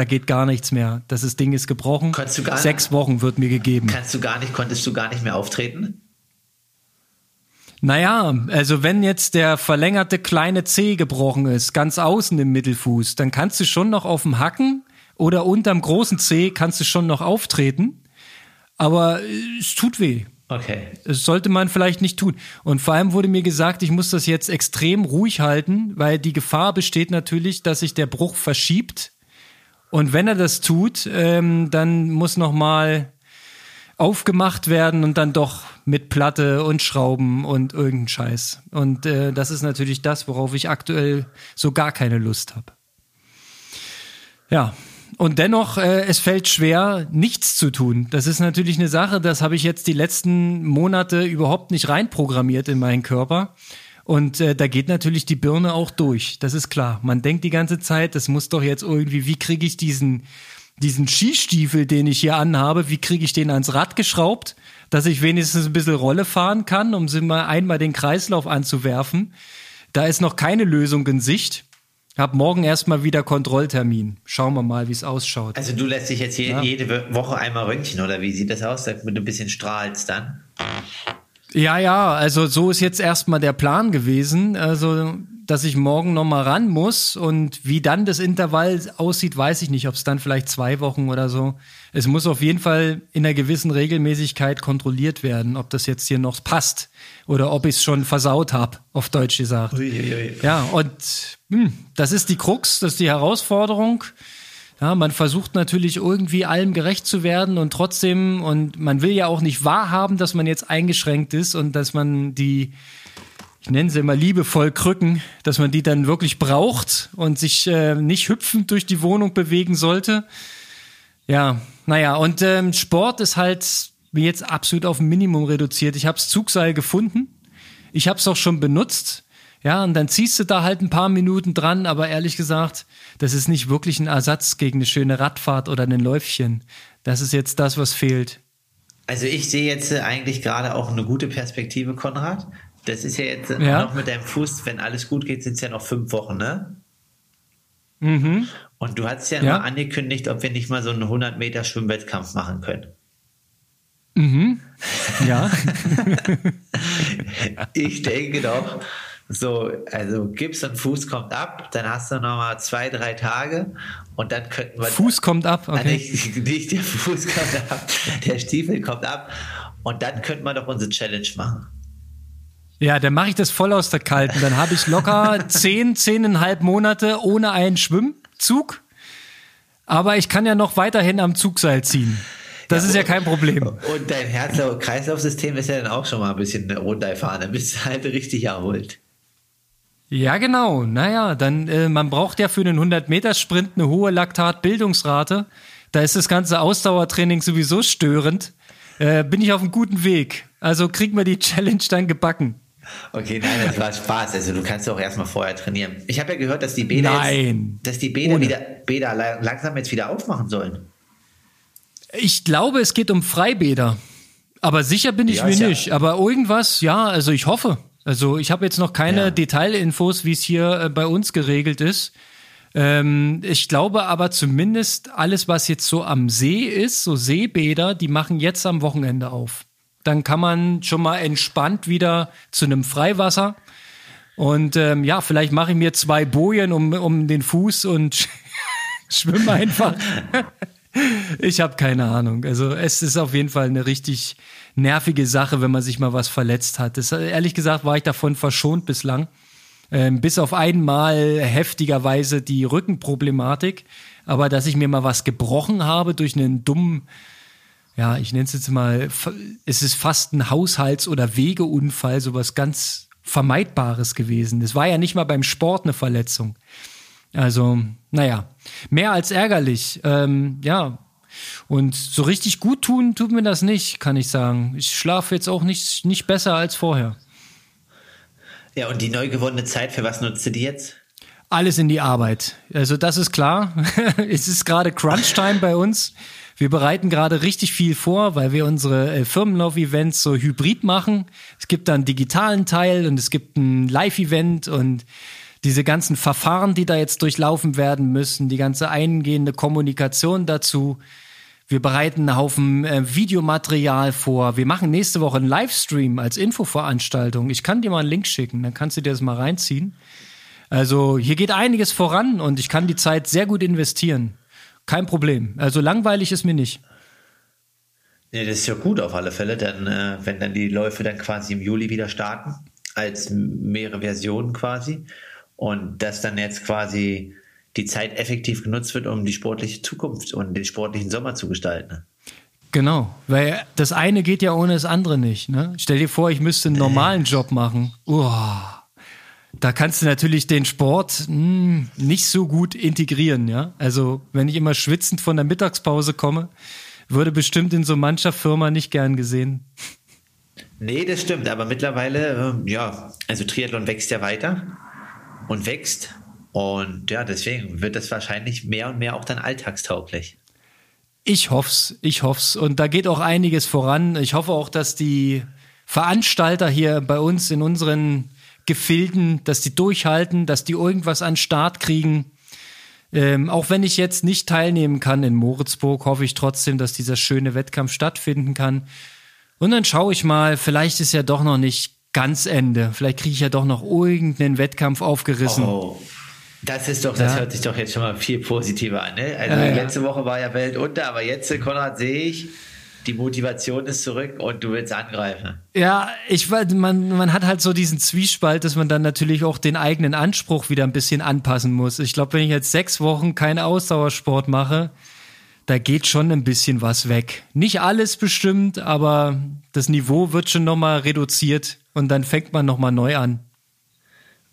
da geht gar nichts mehr. Das ist, Ding ist gebrochen. Konntest du gar- Sechs Wochen wird mir gegeben. Kannst du gar nicht, konntest du gar nicht mehr auftreten? Naja, also wenn jetzt der verlängerte kleine Zeh gebrochen ist, ganz außen im Mittelfuß, dann kannst du schon noch auf dem Hacken oder unterm großen Zeh kannst du schon noch auftreten. Aber äh, es tut weh. Okay. Das sollte man vielleicht nicht tun. Und vor allem wurde mir gesagt, ich muss das jetzt extrem ruhig halten, weil die Gefahr besteht natürlich, dass sich der Bruch verschiebt. Und wenn er das tut, ähm, dann muss noch mal aufgemacht werden und dann doch mit Platte und Schrauben und irgendein Scheiß. Und äh, das ist natürlich das, worauf ich aktuell so gar keine Lust habe. Ja, und dennoch, äh, es fällt schwer, nichts zu tun. Das ist natürlich eine Sache, das habe ich jetzt die letzten Monate überhaupt nicht reinprogrammiert in meinen Körper. Und äh, da geht natürlich die Birne auch durch. Das ist klar. Man denkt die ganze Zeit, das muss doch jetzt irgendwie, wie kriege ich diesen, diesen Skistiefel, den ich hier anhabe, wie kriege ich den ans Rad geschraubt, dass ich wenigstens ein bisschen Rolle fahren kann, um mal einmal den Kreislauf anzuwerfen. Da ist noch keine Lösung in Sicht. Hab morgen erstmal wieder Kontrolltermin. Schauen wir mal, wie es ausschaut. Also du lässt dich jetzt je, ja. jede Woche einmal röntgen oder wie sieht das aus, damit du ein bisschen strahlst dann? Ja, ja, also so ist jetzt erstmal der Plan gewesen. Also dass ich morgen nochmal ran muss und wie dann das Intervall aussieht, weiß ich nicht, ob es dann vielleicht zwei Wochen oder so. Es muss auf jeden Fall in einer gewissen Regelmäßigkeit kontrolliert werden, ob das jetzt hier noch passt oder ob ich es schon versaut habe, auf Deutsch gesagt. Uiuiui. Ja, und hm, das ist die Krux, das ist die Herausforderung. Ja, man versucht natürlich irgendwie allem gerecht zu werden und trotzdem, und man will ja auch nicht wahrhaben, dass man jetzt eingeschränkt ist und dass man die ich nenne sie immer liebevoll Krücken, dass man die dann wirklich braucht und sich äh, nicht hüpfend durch die Wohnung bewegen sollte. Ja, naja, und ähm, Sport ist halt jetzt absolut auf ein Minimum reduziert. Ich habe das Zugseil gefunden. Ich habe es auch schon benutzt. Ja, und dann ziehst du da halt ein paar Minuten dran, aber ehrlich gesagt, das ist nicht wirklich ein Ersatz gegen eine schöne Radfahrt oder ein Läufchen. Das ist jetzt das, was fehlt. Also ich sehe jetzt äh, eigentlich gerade auch eine gute Perspektive, Konrad. Das ist ja jetzt ja. noch mit deinem Fuß, wenn alles gut geht, sind es ja noch fünf Wochen, ne? Mhm. Und du hast ja, ja. mal angekündigt, ob wir nicht mal so einen 100 Meter Schwimmwettkampf machen können. Mhm. Ja. ich denke doch, so, also Gips und Fuß kommt ab, dann hast du noch mal zwei, drei Tage und dann könnten wir. Fuß kommt ab, okay. Nicht, nicht der Fuß kommt ab, der Stiefel kommt ab und dann könnten wir doch unsere Challenge machen. Ja, dann mache ich das voll aus der Kalten. Dann habe ich locker zehn, zehneinhalb Monate ohne einen Schwimmzug. Aber ich kann ja noch weiterhin am Zugseil ziehen. Das ja, ist ja kein Problem. Und dein Herz-Kreislauf-System ist ja dann auch schon mal ein bisschen runtergefahren. Dann bist du halt richtig erholt. Ja, genau. Naja, dann, äh, man braucht ja für einen 100-Meter-Sprint eine hohe Laktatbildungsrate. Da ist das ganze Ausdauertraining sowieso störend. Äh, bin ich auf einem guten Weg. Also kriegen wir die Challenge dann gebacken. Okay, nein, das war Spaß. Also du kannst auch erstmal vorher trainieren. Ich habe ja gehört, dass die Bäder, nein. Jetzt, dass die Bäder, wieder, Bäder langsam jetzt wieder aufmachen sollen. Ich glaube, es geht um Freibäder. Aber sicher bin ich ja, mir ja. nicht. Aber irgendwas, ja, also ich hoffe. Also ich habe jetzt noch keine ja. Detailinfos, wie es hier äh, bei uns geregelt ist. Ähm, ich glaube aber zumindest alles, was jetzt so am See ist, so Seebäder, die machen jetzt am Wochenende auf. Dann kann man schon mal entspannt wieder zu einem Freiwasser. Und ähm, ja, vielleicht mache ich mir zwei Bojen um, um den Fuß und schwimme einfach. ich habe keine Ahnung. Also es ist auf jeden Fall eine richtig nervige Sache, wenn man sich mal was verletzt hat. Das, ehrlich gesagt war ich davon verschont bislang. Ähm, bis auf einmal heftigerweise die Rückenproblematik. Aber dass ich mir mal was gebrochen habe durch einen dummen ja, ich nenne es jetzt mal, es ist fast ein Haushalts- oder Wegeunfall, sowas ganz Vermeidbares gewesen. Es war ja nicht mal beim Sport eine Verletzung. Also, naja, mehr als ärgerlich. Ähm, ja, und so richtig gut tun tut mir das nicht, kann ich sagen. Ich schlafe jetzt auch nicht, nicht besser als vorher. Ja, und die neu gewonnene Zeit, für was nutzt du die jetzt? Alles in die Arbeit. Also das ist klar. es ist gerade Crunch-Time bei uns. Wir bereiten gerade richtig viel vor, weil wir unsere äh, Firmenlauf-Events so hybrid machen. Es gibt dann einen digitalen Teil und es gibt ein Live-Event und diese ganzen Verfahren, die da jetzt durchlaufen werden müssen, die ganze eingehende Kommunikation dazu. Wir bereiten einen Haufen äh, Videomaterial vor. Wir machen nächste Woche einen Livestream als Infoveranstaltung. Ich kann dir mal einen Link schicken, dann kannst du dir das mal reinziehen. Also hier geht einiges voran und ich kann die Zeit sehr gut investieren. Kein Problem. Also langweilig ist mir nicht. Ja, das ist ja gut auf alle Fälle, dann, äh, wenn dann die Läufe dann quasi im Juli wieder starten, als mehrere Versionen quasi. Und dass dann jetzt quasi die Zeit effektiv genutzt wird, um die sportliche Zukunft und den sportlichen Sommer zu gestalten. Genau, weil das eine geht ja ohne das andere nicht. Ne? Stell dir vor, ich müsste einen normalen Job machen. Uah. Da kannst du natürlich den Sport mh, hm, nicht so gut integrieren, ja. Also, wenn ich immer schwitzend von der Mittagspause komme, würde bestimmt in so mancher Firma nicht gern gesehen. Nee, das stimmt, aber mittlerweile, äh, ja, also Triathlon wächst ja weiter und wächst. Und ja, deswegen wird das wahrscheinlich mehr und mehr auch dann alltagstauglich. Ich hoff's, ich hoff's. Und da geht auch einiges voran. Ich hoffe auch, dass die Veranstalter hier bei uns in unseren Gefilden, dass die durchhalten, dass die irgendwas an Start kriegen. Ähm, auch wenn ich jetzt nicht teilnehmen kann in Moritzburg, hoffe ich trotzdem, dass dieser schöne Wettkampf stattfinden kann. Und dann schaue ich mal, vielleicht ist ja doch noch nicht ganz Ende. Vielleicht kriege ich ja doch noch irgendeinen Wettkampf aufgerissen. Oh. Das ist doch, das ja. hört sich doch jetzt schon mal viel positiver an. Ne? Also ja, letzte Woche war ja Welt unter, aber jetzt, Konrad, sehe ich, die Motivation ist zurück und du willst angreifen. Ja, ich man, man hat halt so diesen Zwiespalt, dass man dann natürlich auch den eigenen Anspruch wieder ein bisschen anpassen muss. Ich glaube, wenn ich jetzt sechs Wochen keinen Ausdauersport mache, da geht schon ein bisschen was weg. Nicht alles bestimmt, aber das Niveau wird schon nochmal reduziert und dann fängt man nochmal neu an.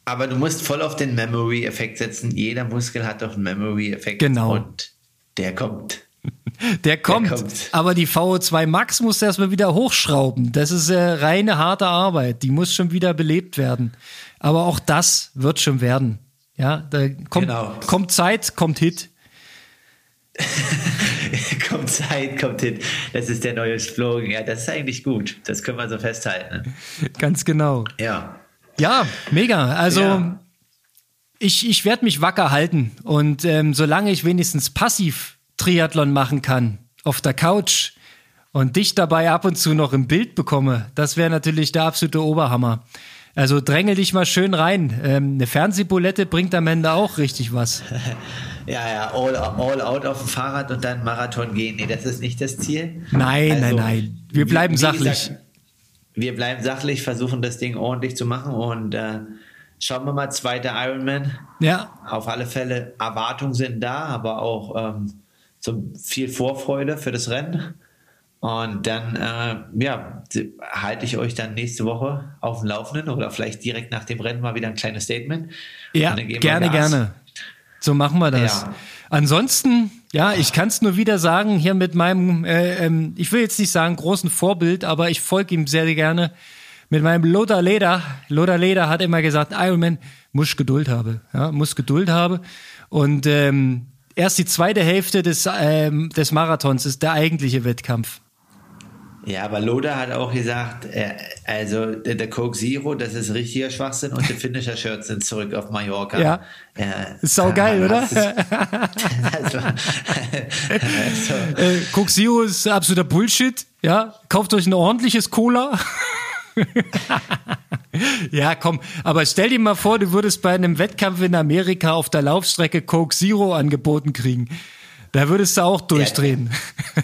Aber du musst voll auf den Memory-Effekt setzen. Jeder Muskel hat doch einen Memory-Effekt. Genau. Und der kommt. Der kommt, der kommt, aber die VO2 Max muss erstmal wieder hochschrauben. Das ist äh, reine harte Arbeit. Die muss schon wieder belebt werden. Aber auch das wird schon werden. Ja, da kommt, genau. kommt Zeit, kommt Hit. kommt Zeit, kommt Hit. Das ist der neue Slogan. Ja, das ist eigentlich gut. Das können wir so festhalten. Ganz genau. Ja. Ja, mega. Also ja. ich, ich werde mich wacker halten. Und ähm, solange ich wenigstens passiv Triathlon machen kann, auf der Couch und dich dabei ab und zu noch im Bild bekomme, das wäre natürlich der absolute Oberhammer. Also drängel dich mal schön rein. Ähm, eine Fernsehbulette bringt am Ende auch richtig was. ja, ja, all, all out auf dem Fahrrad und dann Marathon gehen. Nee, das ist nicht das Ziel. Nein, also, nein, nein. Wir bleiben wie, wie sachlich. Gesagt, wir bleiben sachlich, versuchen das Ding ordentlich zu machen und äh, schauen wir mal, zweiter Ironman. Ja. Auf alle Fälle, Erwartungen sind da, aber auch ähm, so viel Vorfreude für das Rennen. Und dann, äh, ja, halte ich euch dann nächste Woche auf dem Laufenden oder vielleicht direkt nach dem Rennen mal wieder ein kleines Statement. Ja, gerne, gerne. So machen wir das. Ja. Ansonsten, ja, ich kann es nur wieder sagen, hier mit meinem, äh, ähm, ich will jetzt nicht sagen großen Vorbild, aber ich folge ihm sehr gerne. Mit meinem Lothar Leder. Lothar Leder hat immer gesagt, Ironman muss Geduld haben. Ja, muss Geduld haben. Und ähm, erst die zweite Hälfte des, ähm, des Marathons ist der eigentliche Wettkampf. Ja, aber Loda hat auch gesagt, äh, also der, Coke Zero, das ist richtiger Schwachsinn und die Finisher Shirts sind zurück auf Mallorca. Ja. Äh, ist sau geil, oder? Ist, also, äh, Coke Zero ist absoluter Bullshit. Ja, kauft euch ein ordentliches Cola. ja, komm, aber stell dir mal vor, du würdest bei einem Wettkampf in Amerika auf der Laufstrecke Coke Zero angeboten kriegen. Da würdest du auch durchdrehen.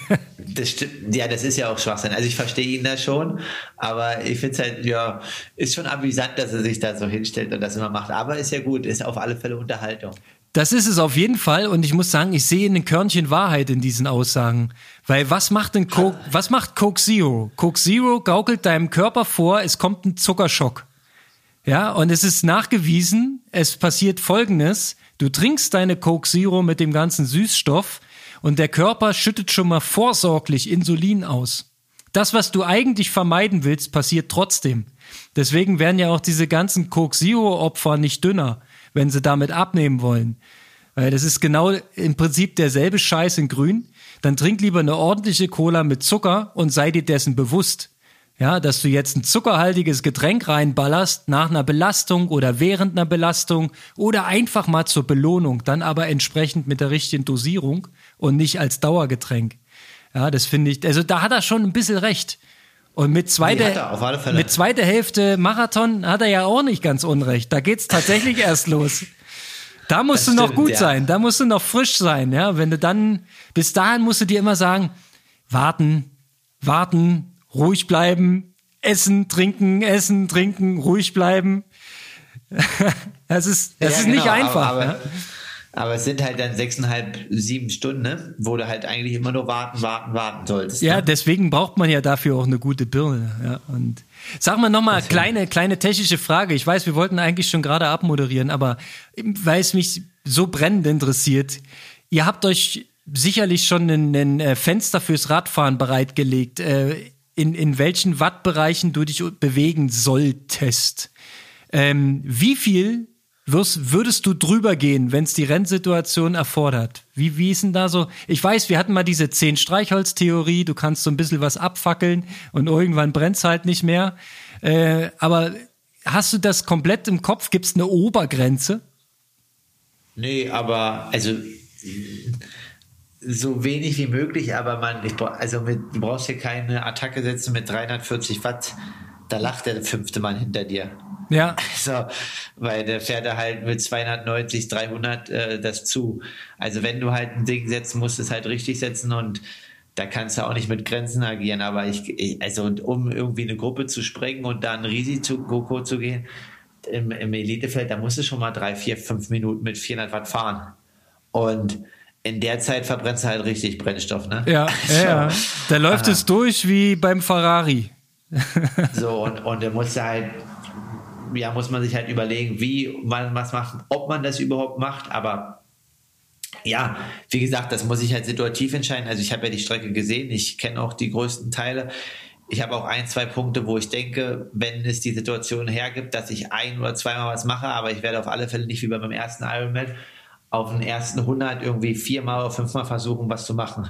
Ja, das stimmt. Ja, das ist ja auch Schwachsinn. Also ich verstehe ihn da schon, aber ich finde es halt, ja, ist schon amüsant, dass er sich da so hinstellt und das immer macht. Aber ist ja gut, ist auf alle Fälle Unterhaltung. Das ist es auf jeden Fall und ich muss sagen, ich sehe ein Körnchen Wahrheit in diesen Aussagen. Weil was macht denn Coke, was macht Coke Zero? Coke Zero gaukelt deinem Körper vor, es kommt ein Zuckerschock. Ja, und es ist nachgewiesen, es passiert Folgendes. Du trinkst deine Coke Zero mit dem ganzen Süßstoff und der Körper schüttet schon mal vorsorglich Insulin aus. Das, was du eigentlich vermeiden willst, passiert trotzdem. Deswegen werden ja auch diese ganzen Coke Zero Opfer nicht dünner, wenn sie damit abnehmen wollen. Weil das ist genau im Prinzip derselbe Scheiß in grün. Dann trink lieber eine ordentliche Cola mit Zucker und sei dir dessen bewusst. Ja, dass du jetzt ein zuckerhaltiges Getränk reinballerst nach einer Belastung oder während einer Belastung oder einfach mal zur Belohnung, dann aber entsprechend mit der richtigen Dosierung und nicht als Dauergetränk. Ja, das finde ich, also da hat er schon ein bisschen recht. Und mit zweiter, nee, mit zweiter Hälfte Marathon hat er ja auch nicht ganz unrecht. Da geht's tatsächlich erst los. Da musst das du noch stimmt, gut ja. sein, da musst du noch frisch sein, ja. Wenn du dann, bis dahin musst du dir immer sagen, warten, warten, ruhig bleiben, essen, trinken, essen, trinken, ruhig bleiben. das ist, das ja, ist genau, nicht einfach. Aber, aber, ja? aber, es sind halt dann sechseinhalb, sieben Stunden, ne? wo du halt eigentlich immer nur warten, warten, warten solltest. Ja, ne? deswegen braucht man ja dafür auch eine gute Birne. Ja, und sag mal nochmal, kleine, kleine technische Frage. Ich weiß, wir wollten eigentlich schon gerade abmoderieren, aber weil es mich so brennend interessiert, ihr habt euch sicherlich schon ein, ein äh, Fenster fürs Radfahren bereitgelegt, äh, in, in welchen Wattbereichen du dich bewegen solltest. Ähm, wie viel wirst, würdest du drüber gehen, wenn es die Rennsituation erfordert? Wie, wie ist denn da so? Ich weiß, wir hatten mal diese zehn Streichholz-Theorie, du kannst so ein bisschen was abfackeln und irgendwann brennt es halt nicht mehr. Äh, aber hast du das komplett im Kopf? Gibt es eine Obergrenze? Nee, aber also so wenig wie möglich, aber man, ich, also mit, du brauchst hier keine Attacke setzen mit 340 Watt, da lacht der fünfte Mann hinter dir. Ja. Also, weil der fährt er halt mit 290, 300 äh, das zu. Also wenn du halt ein Ding setzen musst, es halt richtig setzen und da kannst du auch nicht mit Grenzen agieren, aber ich, also um irgendwie eine Gruppe zu sprengen und dann Risiko zu gehen, im, im Elitefeld, da musst du schon mal drei, vier, fünf Minuten mit 400 Watt fahren. Und in der Zeit verbrennst du halt richtig Brennstoff, ne? Ja, so. ja, Da läuft Aha. es durch wie beim Ferrari. so, und, und da muss halt, ja, muss man sich halt überlegen, wie man was macht, ob man das überhaupt macht, aber ja, wie gesagt, das muss ich halt situativ entscheiden. Also ich habe ja die Strecke gesehen, ich kenne auch die größten Teile. Ich habe auch ein, zwei Punkte, wo ich denke, wenn es die Situation hergibt, dass ich ein oder zweimal was mache, aber ich werde auf alle Fälle nicht wie beim ersten Ironman auf den ersten 100 irgendwie viermal oder fünfmal versuchen, was zu machen.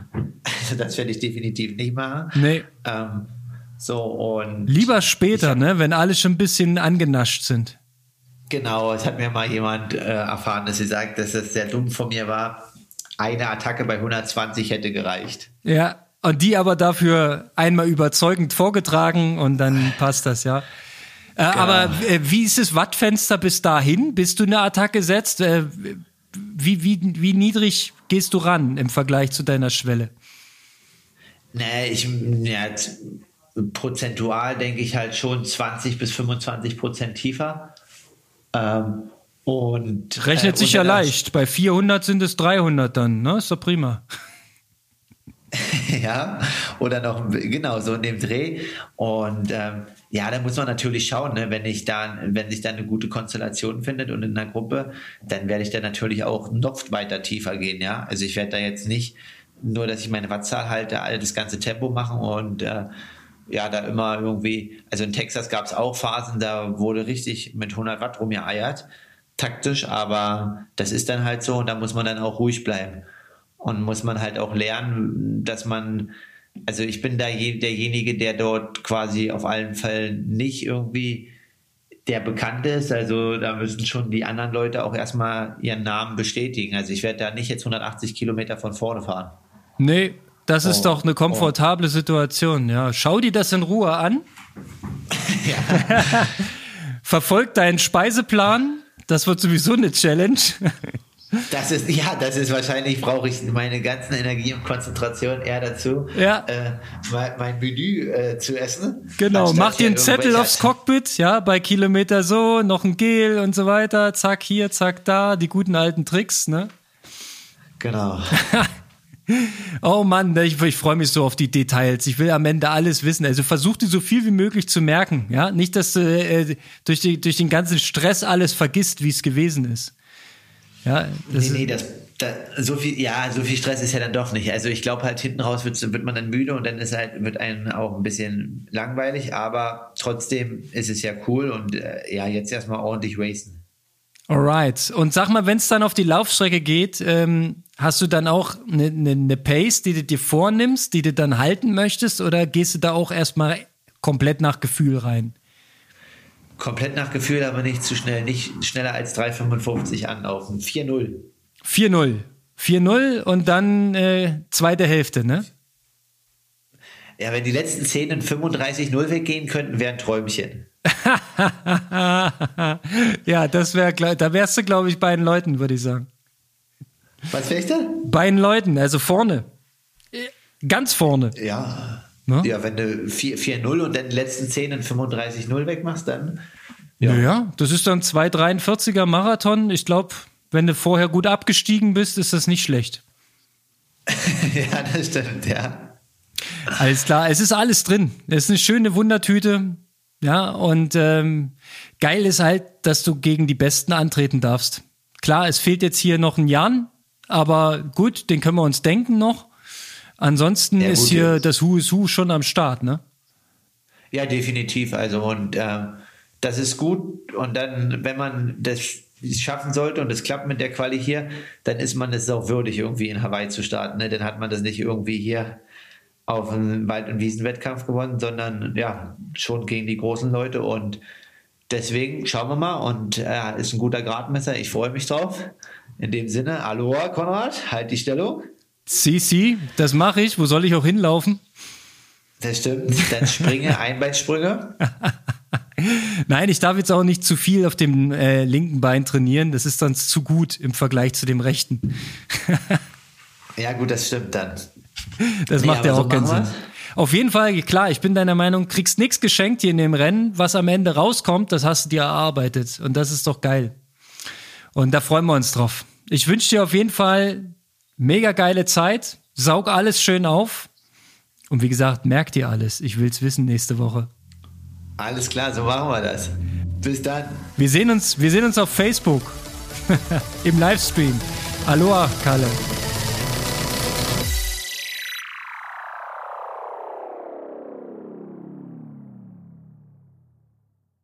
Also das werde ich definitiv nicht machen. Nee. Ähm, so und Lieber später, hab, ne, wenn alle schon ein bisschen angenascht sind. Genau, es hat mir mal jemand äh, erfahren, dass sie sagt, dass es sehr dumm von mir war. Eine Attacke bei 120 hätte gereicht. Ja, und die aber dafür einmal überzeugend vorgetragen und dann passt das, ja. Äh, genau. Aber äh, wie ist das Wattfenster bis dahin, bis du eine Attacke setzt? Wie, wie, wie niedrig gehst du ran im Vergleich zu deiner Schwelle? Nee, ich, ja, prozentual denke ich halt schon 20 bis 25 Prozent tiefer. Ähm, und rechnet äh, sich ja leicht. Bei 400 sind es 300 dann, ne? Ist doch prima. ja, oder noch genau so in dem Dreh. Und ähm, ja, da muss man natürlich schauen, ne? wenn ich da, wenn sich da eine gute Konstellation findet und in einer Gruppe, dann werde ich da natürlich auch noch weiter tiefer gehen, ja. Also ich werde da jetzt nicht nur, dass ich meine Wattzahl halte, all das ganze Tempo machen und äh, ja, da immer irgendwie, also in Texas gab es auch Phasen, da wurde richtig mit 100 Watt rumgeeiert, taktisch, aber das ist dann halt so und da muss man dann auch ruhig bleiben und muss man halt auch lernen, dass man, also ich bin da je, derjenige, der dort quasi auf allen Fällen nicht irgendwie der bekannt ist. Also da müssen schon die anderen Leute auch erstmal ihren Namen bestätigen. Also ich werde da nicht jetzt 180 Kilometer von vorne fahren. Nee, das ist oh, doch eine komfortable oh. Situation. Ja, schau dir das in Ruhe an. Verfolg deinen Speiseplan. Das wird sowieso eine Challenge. Das ist, ja, das ist wahrscheinlich, brauche ich meine ganzen Energie und Konzentration eher dazu, ja. äh, mein, mein, Menü äh, zu essen. Genau, mach dir einen Zettel aufs Cockpit, ja, bei Kilometer so, noch ein Gel und so weiter, zack hier, zack da, die guten alten Tricks, ne? Genau. oh Mann, ich, ich freue mich so auf die Details. Ich will am Ende alles wissen. Also versuch dir so viel wie möglich zu merken, ja? Nicht, dass du äh, durch, die, durch den ganzen Stress alles vergisst, wie es gewesen ist. Ja, das nee, nee, das, das, so viel, ja, so viel Stress ist ja dann doch nicht. Also ich glaube halt hinten raus wird, wird man dann müde und dann ist halt, wird einem auch ein bisschen langweilig, aber trotzdem ist es ja cool und äh, ja, jetzt erstmal ordentlich racen. Alright. Und sag mal, wenn es dann auf die Laufstrecke geht, ähm, hast du dann auch eine ne, ne Pace, die du dir vornimmst, die du dann halten möchtest, oder gehst du da auch erstmal komplett nach Gefühl rein? Komplett nach Gefühl, aber nicht zu schnell. Nicht schneller als 3,55 anlaufen. 4-0. 4-0. 4-0 und dann äh, zweite Hälfte, ne? Ja, wenn die letzten 10 in 35-0 weggehen könnten, wäre ein Träumchen. ja, das wäre, da wärst du, glaube ich, bei den Leuten, würde ich sagen. Was wärst du? Bei den Leuten, also vorne. Ganz vorne. Ja. Ne? Ja, wenn du 4-0 und dann die letzten 10 in 35-0 wegmachst, dann. Ja. ja, das ist dann 2,43er Marathon. Ich glaube, wenn du vorher gut abgestiegen bist, ist das nicht schlecht. ja, das stimmt, ja. Alles klar, es ist alles drin. Es ist eine schöne Wundertüte. Ja, und ähm, geil ist halt, dass du gegen die Besten antreten darfst. Klar, es fehlt jetzt hier noch ein Jan, aber gut, den können wir uns denken noch. Ansonsten ja, ist hier ist. das Who is Who schon am Start, ne? Ja, definitiv. Also, und äh, das ist gut. Und dann, wenn man das schaffen sollte und es klappt mit der Quali hier, dann ist man es auch würdig, irgendwie in Hawaii zu starten. Ne? Dann hat man das nicht irgendwie hier auf einen Wald- und Wiesenwettkampf gewonnen, sondern ja, schon gegen die großen Leute. Und deswegen schauen wir mal. Und er äh, ist ein guter Gradmesser. Ich freue mich drauf. In dem Sinne, Aloha, Konrad, halt die Stellung. Si, das mache ich. Wo soll ich auch hinlaufen? Das stimmt. Dann springe, Einbeinsprünge. Nein, ich darf jetzt auch nicht zu viel auf dem äh, linken Bein trainieren. Das ist dann zu gut im Vergleich zu dem rechten. ja, gut, das stimmt dann. Das nee, macht ja auch so keinen Sinn. Auf jeden Fall, klar, ich bin deiner Meinung, kriegst nichts geschenkt hier in dem Rennen. Was am Ende rauskommt, das hast du dir erarbeitet. Und das ist doch geil. Und da freuen wir uns drauf. Ich wünsche dir auf jeden Fall mega geile Zeit. Saug alles schön auf. Und wie gesagt, merk dir alles. Ich will's wissen nächste Woche. Alles klar, so machen wir das. Bis dann. Wir sehen uns, wir sehen uns auf Facebook. Im Livestream. Aloha, Kalle.